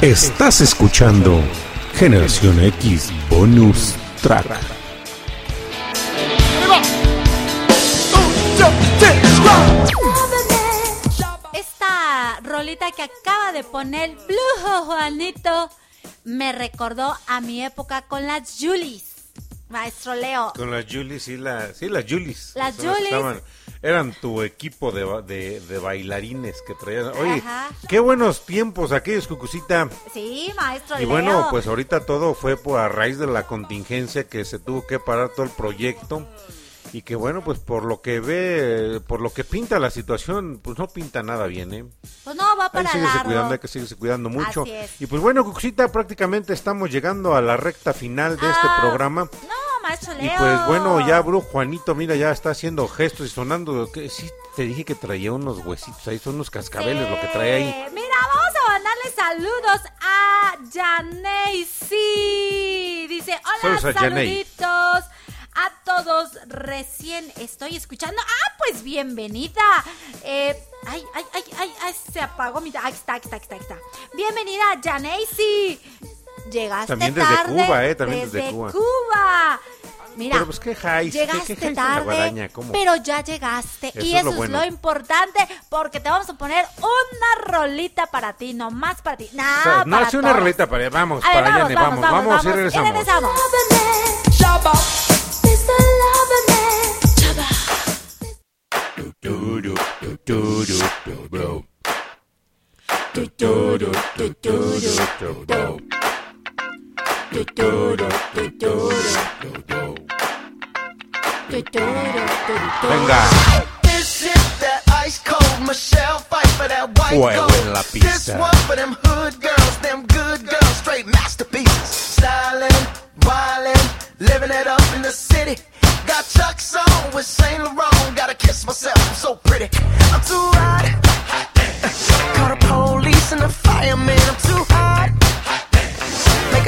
Estás escuchando Generación X Bonus Track. Esta rolita que acaba de poner Blue Juanito me recordó a mi época con las Julis. Maestro Leo. Con las Julis, sí, la, sí, las Julis. Las Julis. estaban- eran tu equipo de, de, de bailarines que traían. Oye, Ajá. qué buenos tiempos aquellos, Cucucita. Sí, maestro Y Leo. bueno, pues ahorita todo fue por a raíz de la contingencia que se tuvo que parar todo el proyecto y que bueno, pues por lo que ve, por lo que pinta la situación, pues no pinta nada bien, ¿eh? Pues no, va para que seguirse largo. cuidando, hay que seguirse cuidando mucho. Así es. Y pues bueno, Cucucita, prácticamente estamos llegando a la recta final de este Ah, programa. No, maestro Leo. Y pues bueno, ya Bru Juanito, mira, ya está haciendo gestos y sonando. que Sí, te dije que traía unos huesitos ahí, son unos cascabeles lo que trae ahí. Eh, Mira, vamos a mandarle saludos a Janeisi. Dice, hola, Saludos a saluditos. A todos recién estoy escuchando. Ah, pues bienvenida. Eh, ay, ay, ay, ay, ay, se apagó mi... Ahí está, ahí está, ahí está, ahí está. Bienvenida, Janeisi. Llegaste También desde tarde. Cuba, ¿eh? También desde Cuba. Cuba. Mira, Pero pues qué highs, llegaste qué highs en la tarde, pero ya llegaste. Eso y es eso es lo importante, porque te vamos a poner una rolita para ti, no más para ti. No, O sea, no hace una rolita para allá. Vamos, A ver, para allá, vamos, vamos, vamos, vamos, y Y regresamos. Venga. Fuego en la pista. Living it up in the city. Got Chuck's on with Saint Laurent. Gotta kiss myself, I'm so pretty. I'm too hot. Call the police and the fireman. I'm too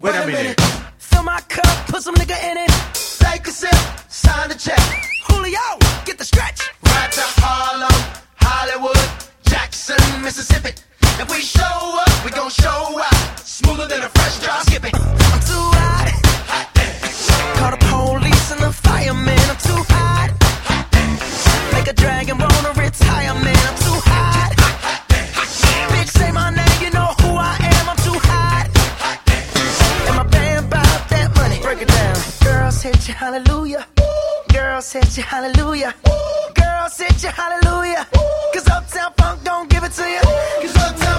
Wait a minute. Fill my cup, put some nigga in it. Take a sip, sign the check. Julio, get the stretch. Right to Harlem, Hollywood, Jackson, Mississippi. If we show up, we gon' show out. Smoother than a fresh drop. Skip it. I'm too hot. Call the police and the fireman. I'm too hot. Make a dragon wanna retire, man. Girls hit you, hallelujah. Girls hit you, hallelujah. Cause Uptown Funk don't give it to you. Cause Uptown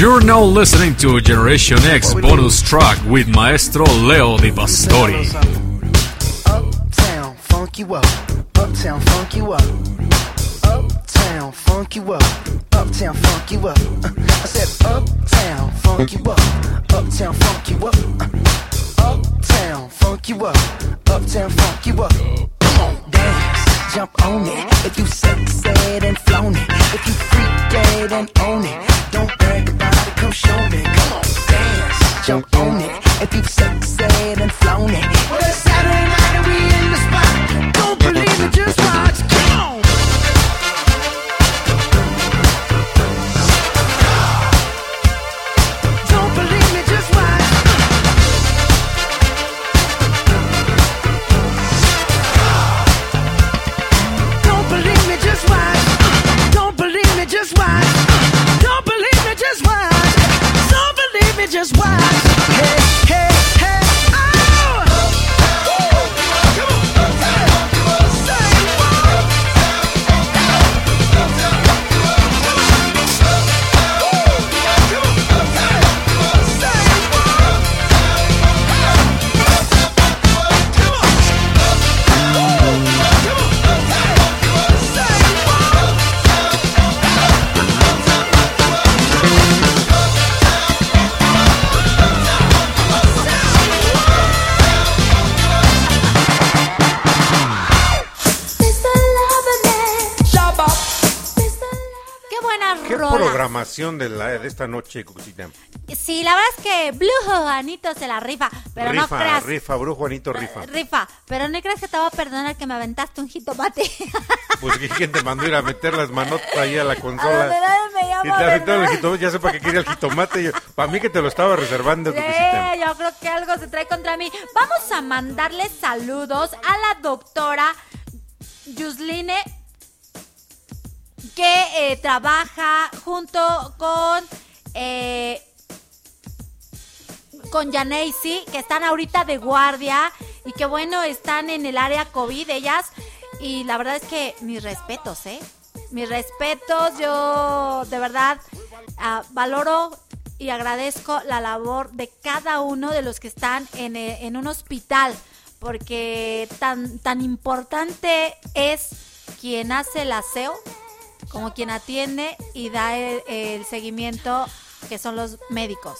You're now listening to Generation X bonus track with Maestro Leo Di Pastori. Uptown, funk you up. Uptown, funk you up. Uptown, funk you up. Uptown, funk you up. I said uptown, funk you up. Uptown, funk you up. Uptown, funk you up. Uptown, funk you up. Come on, dance, jump on it. If you sexed and flown it. If you freaked and own it. Don't brag come show me. Come on, dance, jump on it. If you sexed and flown it. Well, it's Saturday night we de, la, de esta noche, Cucucita? Sí, la verdad es que Blue Juanito se la rifa, pero no creas. rifa, Brujo Juanito, rifa. Rifa, pero no creas que te voy a perdonar que me aventaste un jitomate. Pues ¿quién te mandó ir a meter las manotas ahí a la A consola? nadie me Y llama, te el jitomate, ya sé para qué quería el jitomate. yo- para mí que te lo estaba reservando, Cucucita. Sí, yo creo que algo se trae contra mí. Vamos a mandarle saludos a la doctora Yusline que eh, trabaja junto con eh, con Janacy, que están ahorita de guardia y que bueno, están en el área COVID ellas. Y la verdad es que mis respetos, ¿eh? Mis respetos, yo de verdad ah, valoro y agradezco la labor de cada uno de los que están en, eh, en un hospital, porque tan, tan importante es quien hace el aseo como quien atiende y da el, el seguimiento que son los médicos.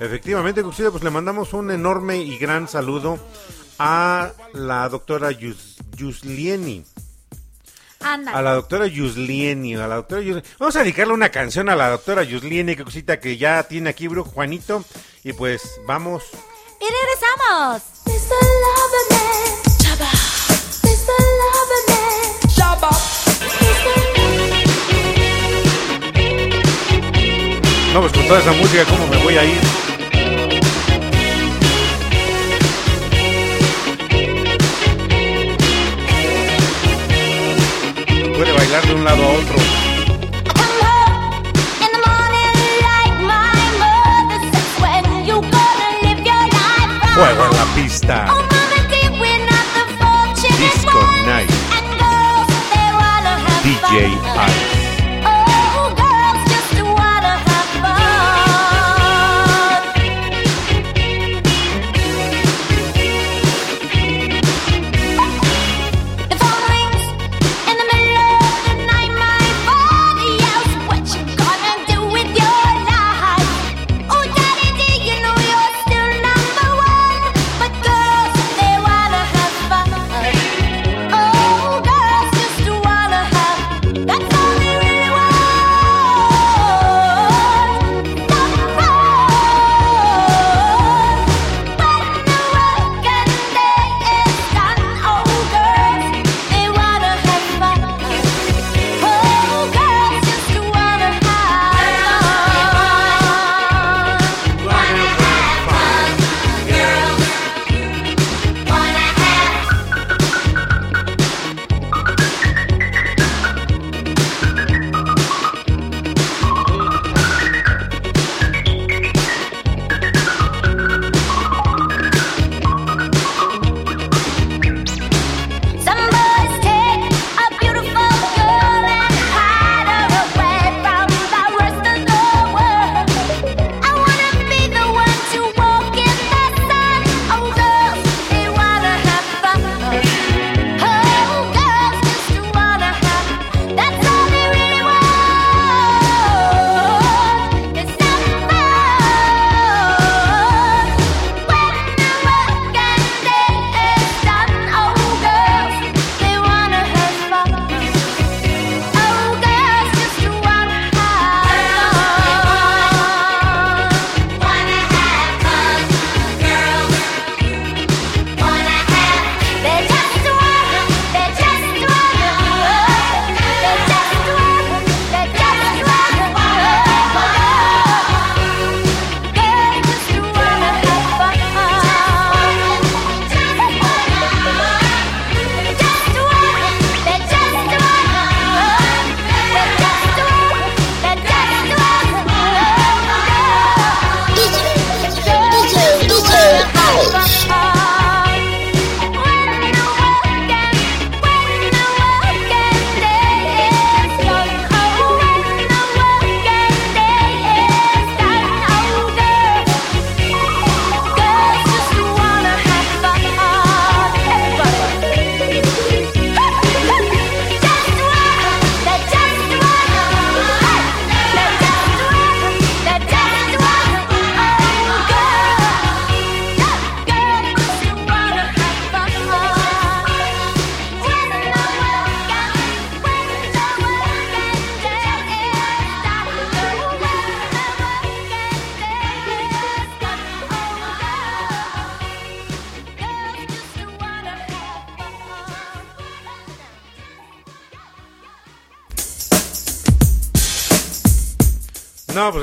Efectivamente, Cucucita, pues le mandamos un enorme y gran saludo a la doctora Yus, Yuslieni. Ándale. A la doctora Yuslieni, a la doctora Yus- Vamos a dedicarle una canción a la doctora Yuslieni, que cosita que ya tiene aquí Brujo Juanito. Y pues vamos. Y regresamos. No, pues con toda esa música, ¿cómo me voy a ir? Puede bailar de un lado a otro. Fuego en la pista. Disco Night. DJ Ice.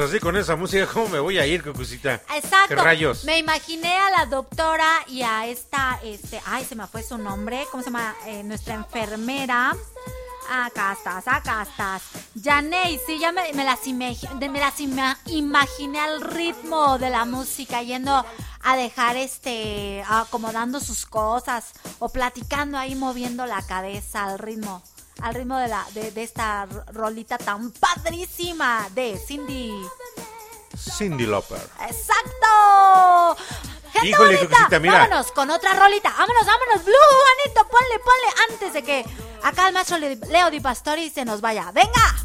así con esa música, ¿cómo me voy a ir, Cucucita? Exacto. ¿Qué rayos? Me imaginé a la doctora y a esta, este, ay, se me fue su nombre, ¿cómo se llama? Eh, nuestra enfermera. Ah, acá estás, acá estás. Janey, sí, ya me, me las, me las imaginé al ritmo de la música, yendo a dejar este, acomodando sus cosas o platicando ahí, moviendo la cabeza al ritmo al ritmo de, la, de, esta rolita tan padrísima de Cindy. Cindy Loper. ¡Exacto! ¡Gente Híjole, bonita! Mira. Vámonos con otra rolita. ¡Vámonos, vámonos! ¡Blue, Juanito! ¡Ponle, ponle! Antes de que acá el maestro Leo Di Pastori se nos vaya. ¡Venga!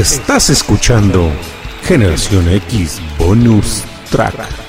Estás escuchando Generación X Bonus Track.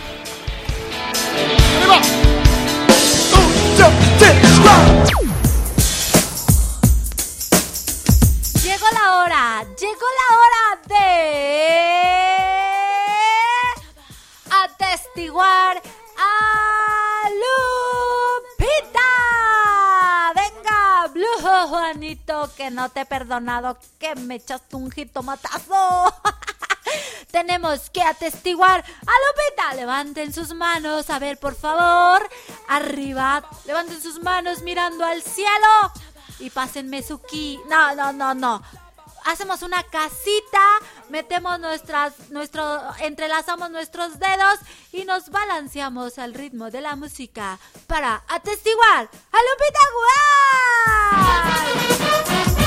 Que me echaste un jitomatazo. Tenemos que atestiguar a Lupita. Levanten sus manos, a ver, por favor. Arriba, levanten sus manos mirando al cielo. Y pásenme su ki. No, no, no, no. Hacemos una casita, metemos nuestras, nuestro, entrelazamos nuestros dedos y nos balanceamos al ritmo de la música para atestiguar a Lupita Guay.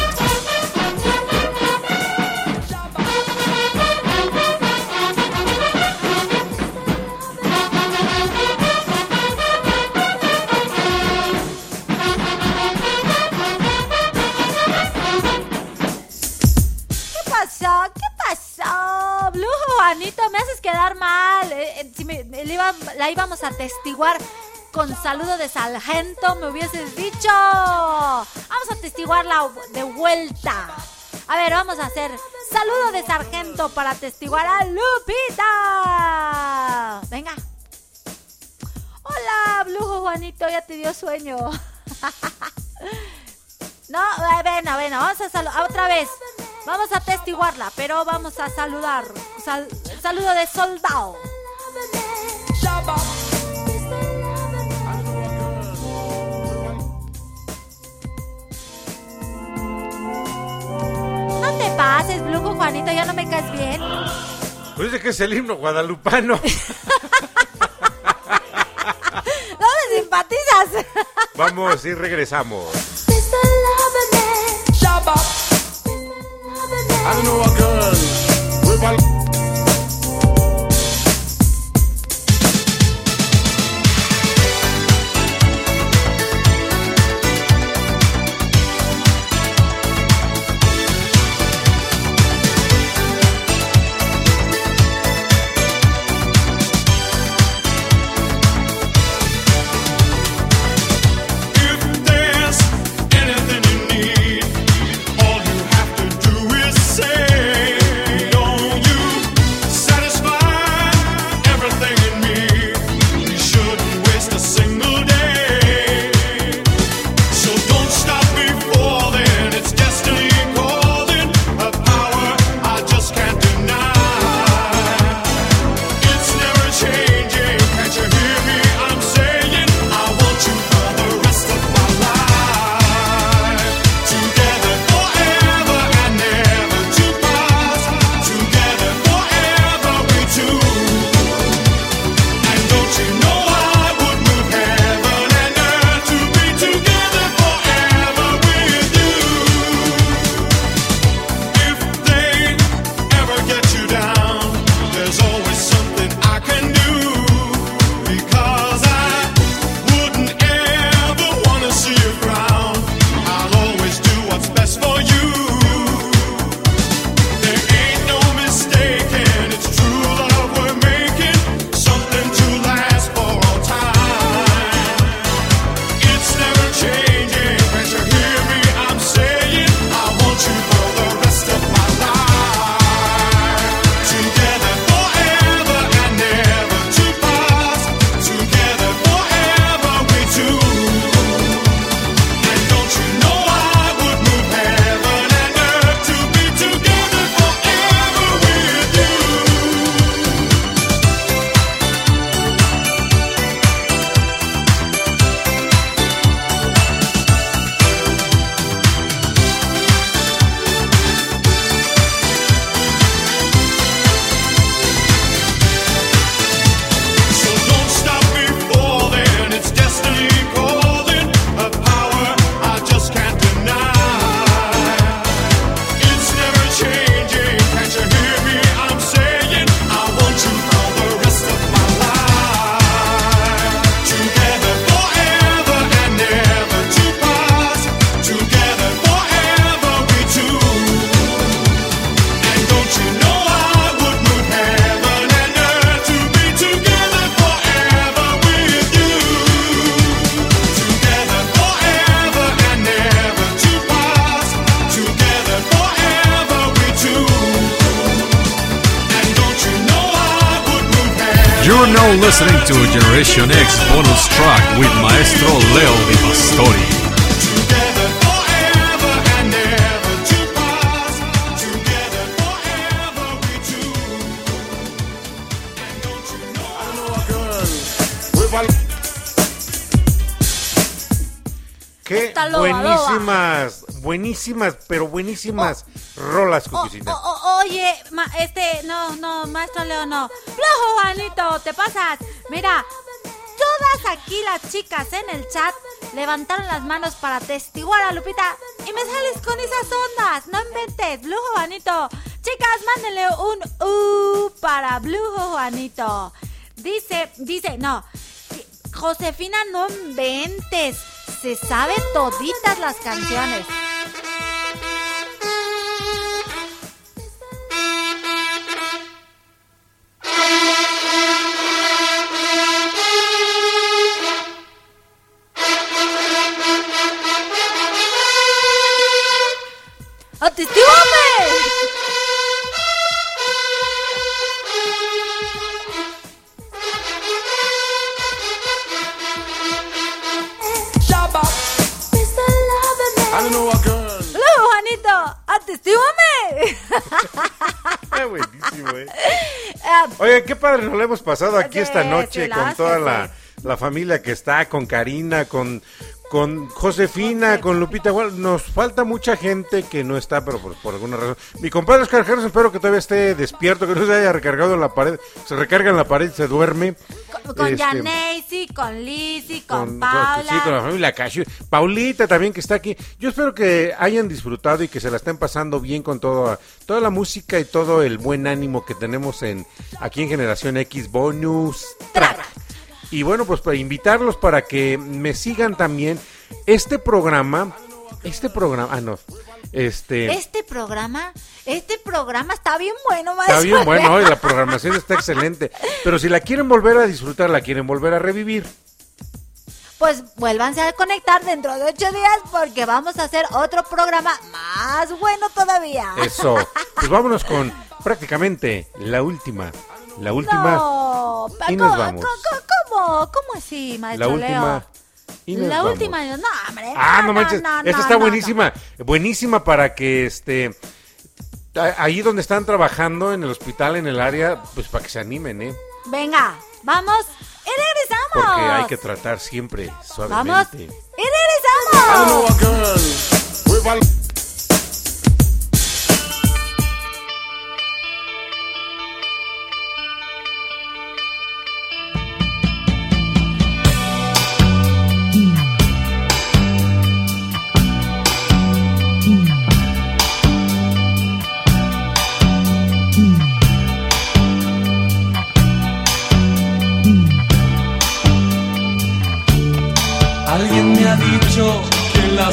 Quedar mal. Eh, eh, si la íbamos a testiguar con saludo de sargento, me hubieses dicho. Vamos a testiguarla de vuelta. A ver, vamos a hacer saludo de sargento para testiguar a Lupita. Venga. Hola, Blue Juanito, ya te dio sueño. No, eh, bueno, bueno, vamos a saludar otra vez. Vamos a testiguarla, pero vamos a saludar. Sal- saludo de soldado. No te pases, Blujo Juanito, ya no me caes bien. Pues de que es el himno guadalupano. No me simpatizas. Vamos y regresamos. I know a girl with a buenísimas, pero buenísimas rolas, Oh, Cuquisita. oh, oh, oye, ma- este, no, no, maestro Leo, no. Flojo, Juanito, te pasas. Mira, todas aquí las chicas en el chat levantaron las manos para testiguar a Lupita y me sales con esas ondas. No inventes, Blue Juanito. Chicas, mándenle un U para Blue Juanito. Dice, dice, no. Josefina, no inventes. Se sabe toditas las canciones. Padre nos lo hemos pasado aquí esta noche con toda la, la familia que está, con Karina, con, con Josefina, con Lupita. Bueno, nos falta mucha gente que no está, pero por, por alguna razón. Mi compadre Oscar espero que todavía esté despierto, que no se haya recargado en la pared. Se recarga en la pared y se duerme. con con Este, con Lizzy, con, con, Paula. sí, con la familia Cashew. Paulita también que está aquí. Yo espero que hayan disfrutado y que se la estén pasando bien con todo, toda la música y todo el buen ánimo que tenemos en aquí en Generación X Bonus Track. Y bueno, pues para invitarlos para que me sigan también este programa, este programa, ah no, este Este programa, este programa está bien bueno, Está maestro. bien bueno, hoy la programación está excelente. Pero si la quieren volver a disfrutar, la quieren volver a revivir, Pues vuélvanse a conectar dentro de ocho días porque vamos a hacer otro programa más bueno todavía. Eso. Pues vámonos con prácticamente la última. La última. No, y nos ¿cómo, vamos. ¿cómo, cómo, así, La maestro última. Leo? Y nos la vamos. última, no, hombre. Ah, no manches. no, Esta no, está no, buenísima. Buenísima para que este. Ahí donde están trabajando en el hospital, en el área, pues para que se animen, ¿eh? no. Venga, vamos y regresamos. Porque hay que tratar siempre Vamos suavemente. y don't know regresamos.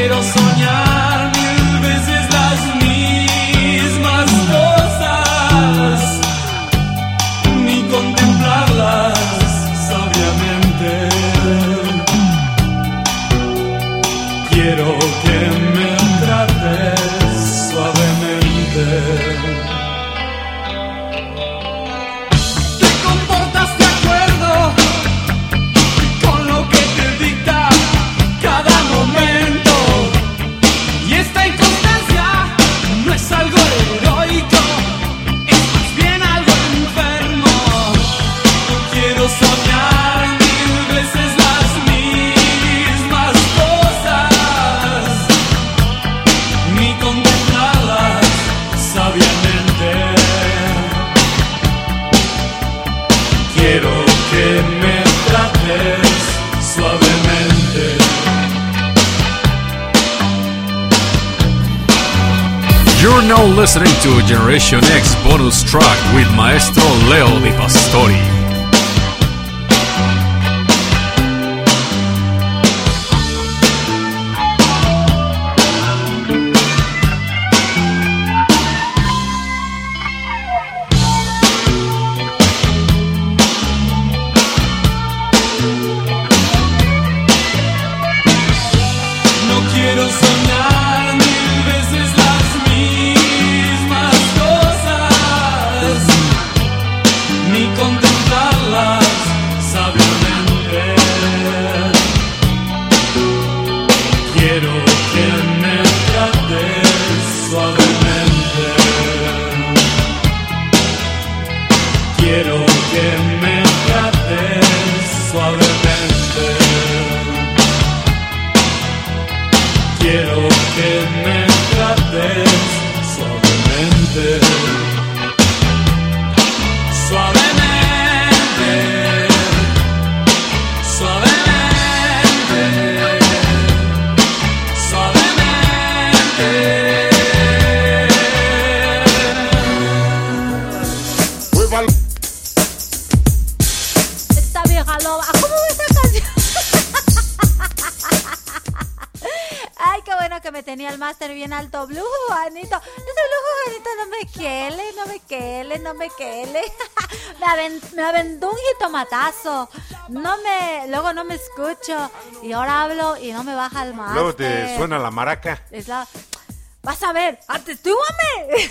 quiero soñar Generation X bonus track with Maestro Leo Di Pastori. 8 y ahora hablo y no me baja el máster. Luego te suena la maraca. Es la... Vas a ver, atestúame.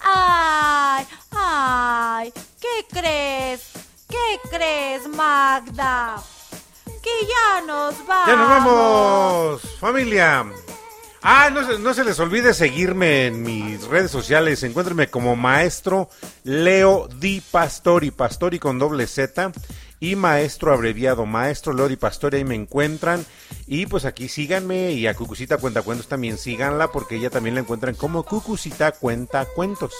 ay, ay, ¿qué crees? ¿Qué crees, Magda? Que ya nos vamos. Ya nos vamos, familia. Ah, no, no, se les olvide seguirme en mis redes sociales. Encuéntrenme como maestro Leo Di Pastori, Pastori con doble Z y maestro abreviado, maestro Leo Di Pastori, ahí me encuentran. Y pues aquí síganme y a Cucucita Cuenta Cuentos también síganla porque ella también la encuentran como Cucucita Cuenta Cuentos.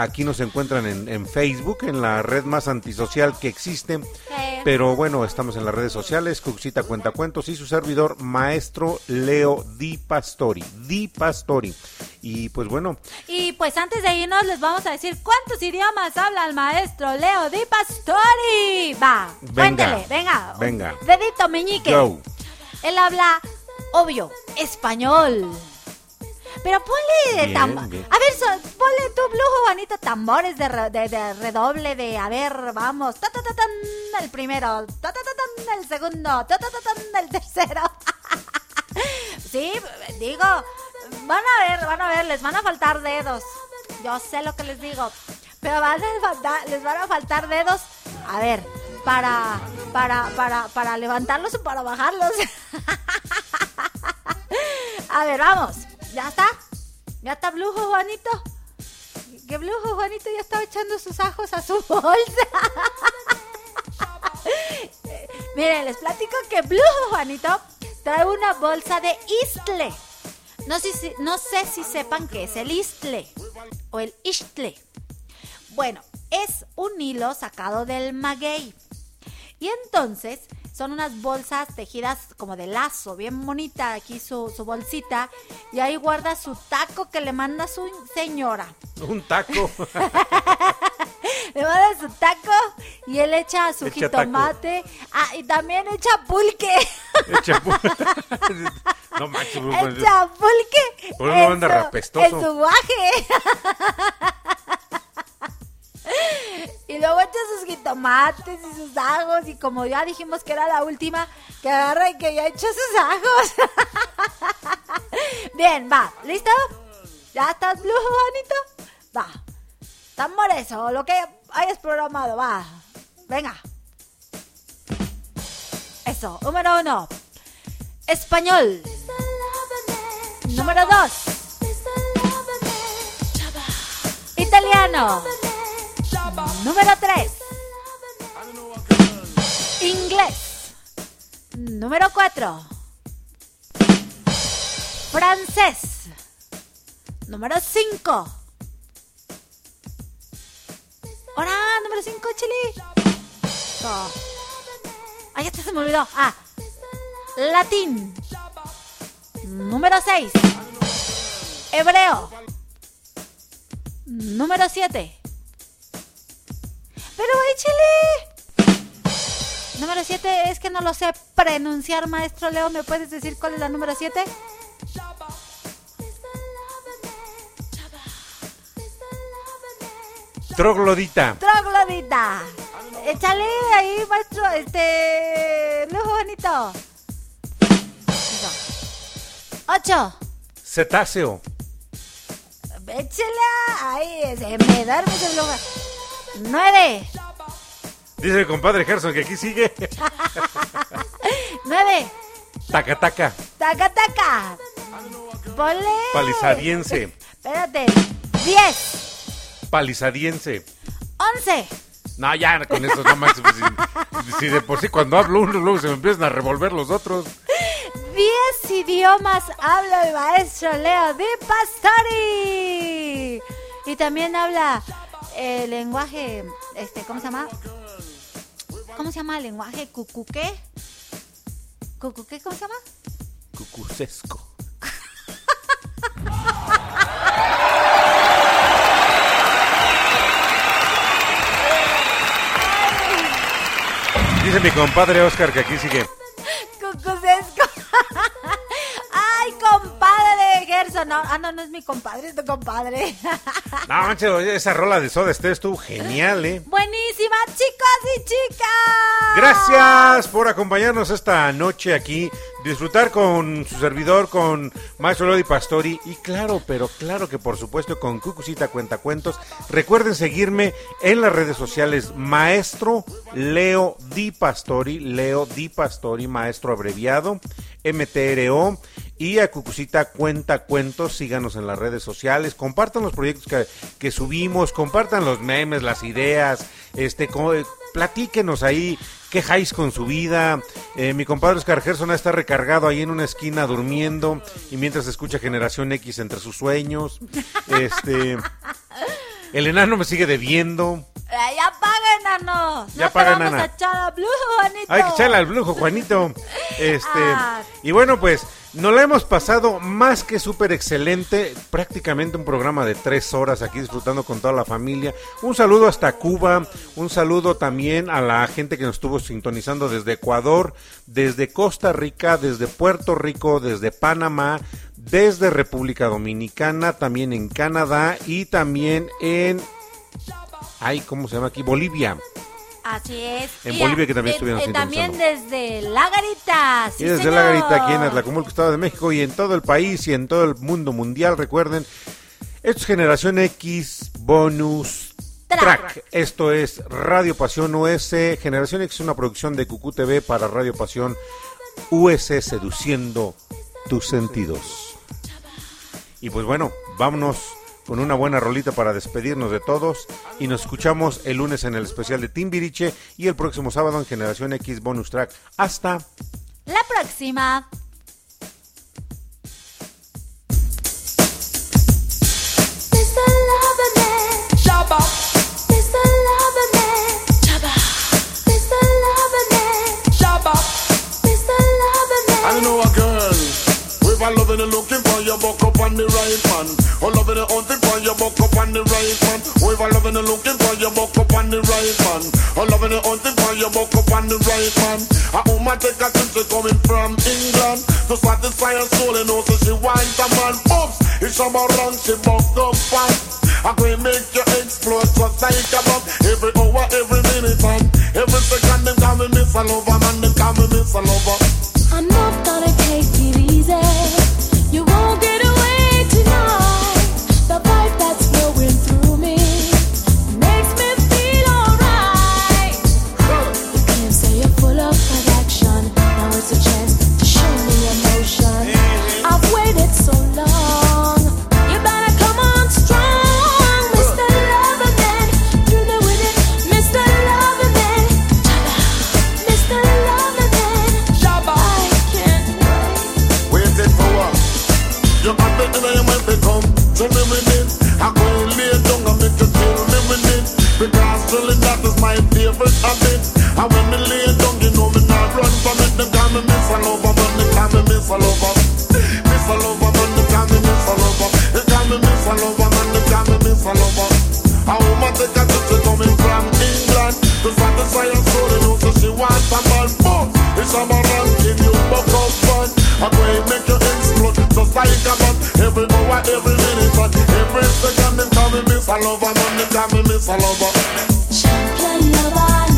Aquí nos encuentran en, en Facebook, en la red más antisocial que existe. Pero bueno, estamos en las redes sociales, Cuxita Cuenta Cuentos y su servidor, maestro Leo Di Pastori. Di Pastori. Y pues bueno, Y pues antes de irnos les vamos a decir cuántos idiomas habla el maestro Leo Di Pastori. Va, Venga. cuéntele, venga. Venga. Dedito meñique. Go. Él habla, obvio, español. Pero ponle Bien, tambor. bien. A ver, so- ponle tu Blue Juanito tambores de, re- de- de redoble de, a ver, vamos. Ta, ta, ta, tan, el primero. Ta, ta, ta, tan, el segundo. Ta, ta, ta, tan, el tercero. sí, digo, van a ver, van a ver, les van a faltar dedos. Yo sé lo que les digo. Pero van a faltar, les van a faltar dedos. A ver, para, para, para, para levantarlos o para bajarlos. A ver, vamos. ¿Ya está? ¿Ya está Blujo Juanito? Que Blujo Juanito ya estaba echando sus ajos a su bolsa. Miren, les platico que Blujo Juanito trae una bolsa de Istle. No sé, si, no sé si sepan qué es el Istle o el Istle. Bueno, es un hilo sacado del maguey. Y entonces son unas bolsas tejidas como de lazo, bien bonita aquí su, su bolsita. Y ahí guarda su taco que le manda su señora. un taco. Le manda su taco y él echa su Echa taco. jitomate. Ah, y también echa pulque. Echa pu- no manches, Bruno, echa pulque. Por eso en anda su- rapestoso. En su guaje. Y luego echa sus jitomates y sus ajos. Y como ya dijimos que era la última, que agarra y que ya echó sus ajos. Bien, va, ¿listo? ¿Ya estás blue, bonito? Va. Tambores o lo que hayas programado, va. Venga. Eso, número uno. Español. Número dos. Italiano. Número 3. Inglés. Número 4. Francés. Número 5. Ahora, número 5, Chile. No. Ay, este se me olvidó. Ah. Latín. Número 6. Hebreo. Número 7. Pero échale. Número 7 es que no lo sé pronunciar, maestro Leo. ¿Me puedes decir cuál es la número 7? Troglodita. Troglodita. Échale ahí, maestro. Este. Lujo bonito. 8. Cetáceo. Échale ahí. Se me duerme ese lujo. 9. Dice el compadre Gerson que aquí sigue. 9. Taca taca. Taca, taca. Ponle. Palizadiense. Espérate. 10, Palizadiense. 11. No, ya con eso no más. Si, si de por sí cuando hablo uno, luego se me empiezan a revolver los otros. 10 idiomas habla el maestro Leo Di Pastori. Y también habla el lenguaje, este, ¿cómo se llama? ¿Cómo se llama el lenguaje? ¿Cucuqué? ¿Cucuqué? ¿Cómo se llama? Cucucesco. Dice mi compadre Oscar que aquí sigue. Cucucesco. Gerson. No, ah, no, no es mi compadre, es tu compadre. No, manches, esa rola de Soda Stereo estuvo genial, ¿eh? Buenísima, chicos y chicas. Gracias por acompañarnos esta noche aquí, disfrutar con su servidor, con Maestro Lodi Pastori y claro, pero claro que por supuesto con Cucucita Cuentacuentos. Recuerden seguirme en las redes sociales Maestro Leo Di Pastori, Leo Di Pastori, Maestro abreviado, MTRO y a Cucucita Cuenta Cuentos, síganos en las redes sociales, compartan los proyectos que, que subimos, compartan los memes, las ideas, este, co- eh, platíquenos ahí, quejáis con su vida. Eh, mi compadre Oscar Gerson está recargado ahí en una esquina durmiendo y mientras escucha Generación X entre sus sueños. Este, el enano me sigue debiendo. Ay, Ya paga, enano. Ya no paga, Juanito. Hay que echarle al brujo, Juanito. Este, Ah. y bueno, pues nos la hemos pasado más que súper excelente. Prácticamente un programa de tres horas aquí disfrutando con toda la familia. Un saludo hasta Cuba. Un saludo también a la gente que nos estuvo sintonizando desde Ecuador, desde Costa Rica, desde Puerto Rico, desde Panamá, desde República Dominicana, también en Canadá y también en. Ay, ¿cómo se llama aquí? Bolivia. Así es. En Bolivia que también de- estuvieron eh, También sintonizando. desde La Garita. sí, y desde señor. la garita aquí en Atlacomulco, Estado de México y en todo el país y en todo el mundo mundial, recuerden, esto es Generación X Bonus Track. Track. Esto es Radio Pasión US. Generación X es una producción de Cucú TV para Radio Pasión US Seduciendo tus sentidos. Y pues bueno, vámonos con una buena rolita para despedirnos de todos. Y nos escuchamos el lunes en el especial de Timbiriche y el próximo sábado en Generación X Bonus Track. Hasta La próxima. I know a girl. With a loving and looking for your buck up on the right man. Oh, loving and hunting for your buck up on the right man. A loving and looking for your buck up on the right man. Oh, loving and hunting for your buck up on the right man. A woman take a trip she coming from England to satisfy her soul and also she wants a man. Oops, it's some around she buck up fast. I can make you explode just like a bomb. Every hour, every minute, and every second them call me Miss lover, man. Them call me Miss lover. And when me lay down, you know me not run from it. They call me Miss Lover, man. They call me Miss Lover. Miss Lover, man. They call me Miss Lover. They call me Miss Lover, man. They call me Miss Lover. A woman take a trip, she coming from England to satisfy her soul, you know, so she wants a man. Boom! It's a man ranking you buck up fun. I'm going make you explode just like a bomb. Every hour, every minute, and every second, them call me Miss Lover, man. They call me Miss Lover. Champion lover,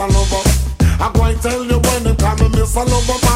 miss a lover. I go and tell you when they call me miss a lover.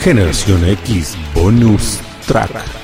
Generación X Bonus Track.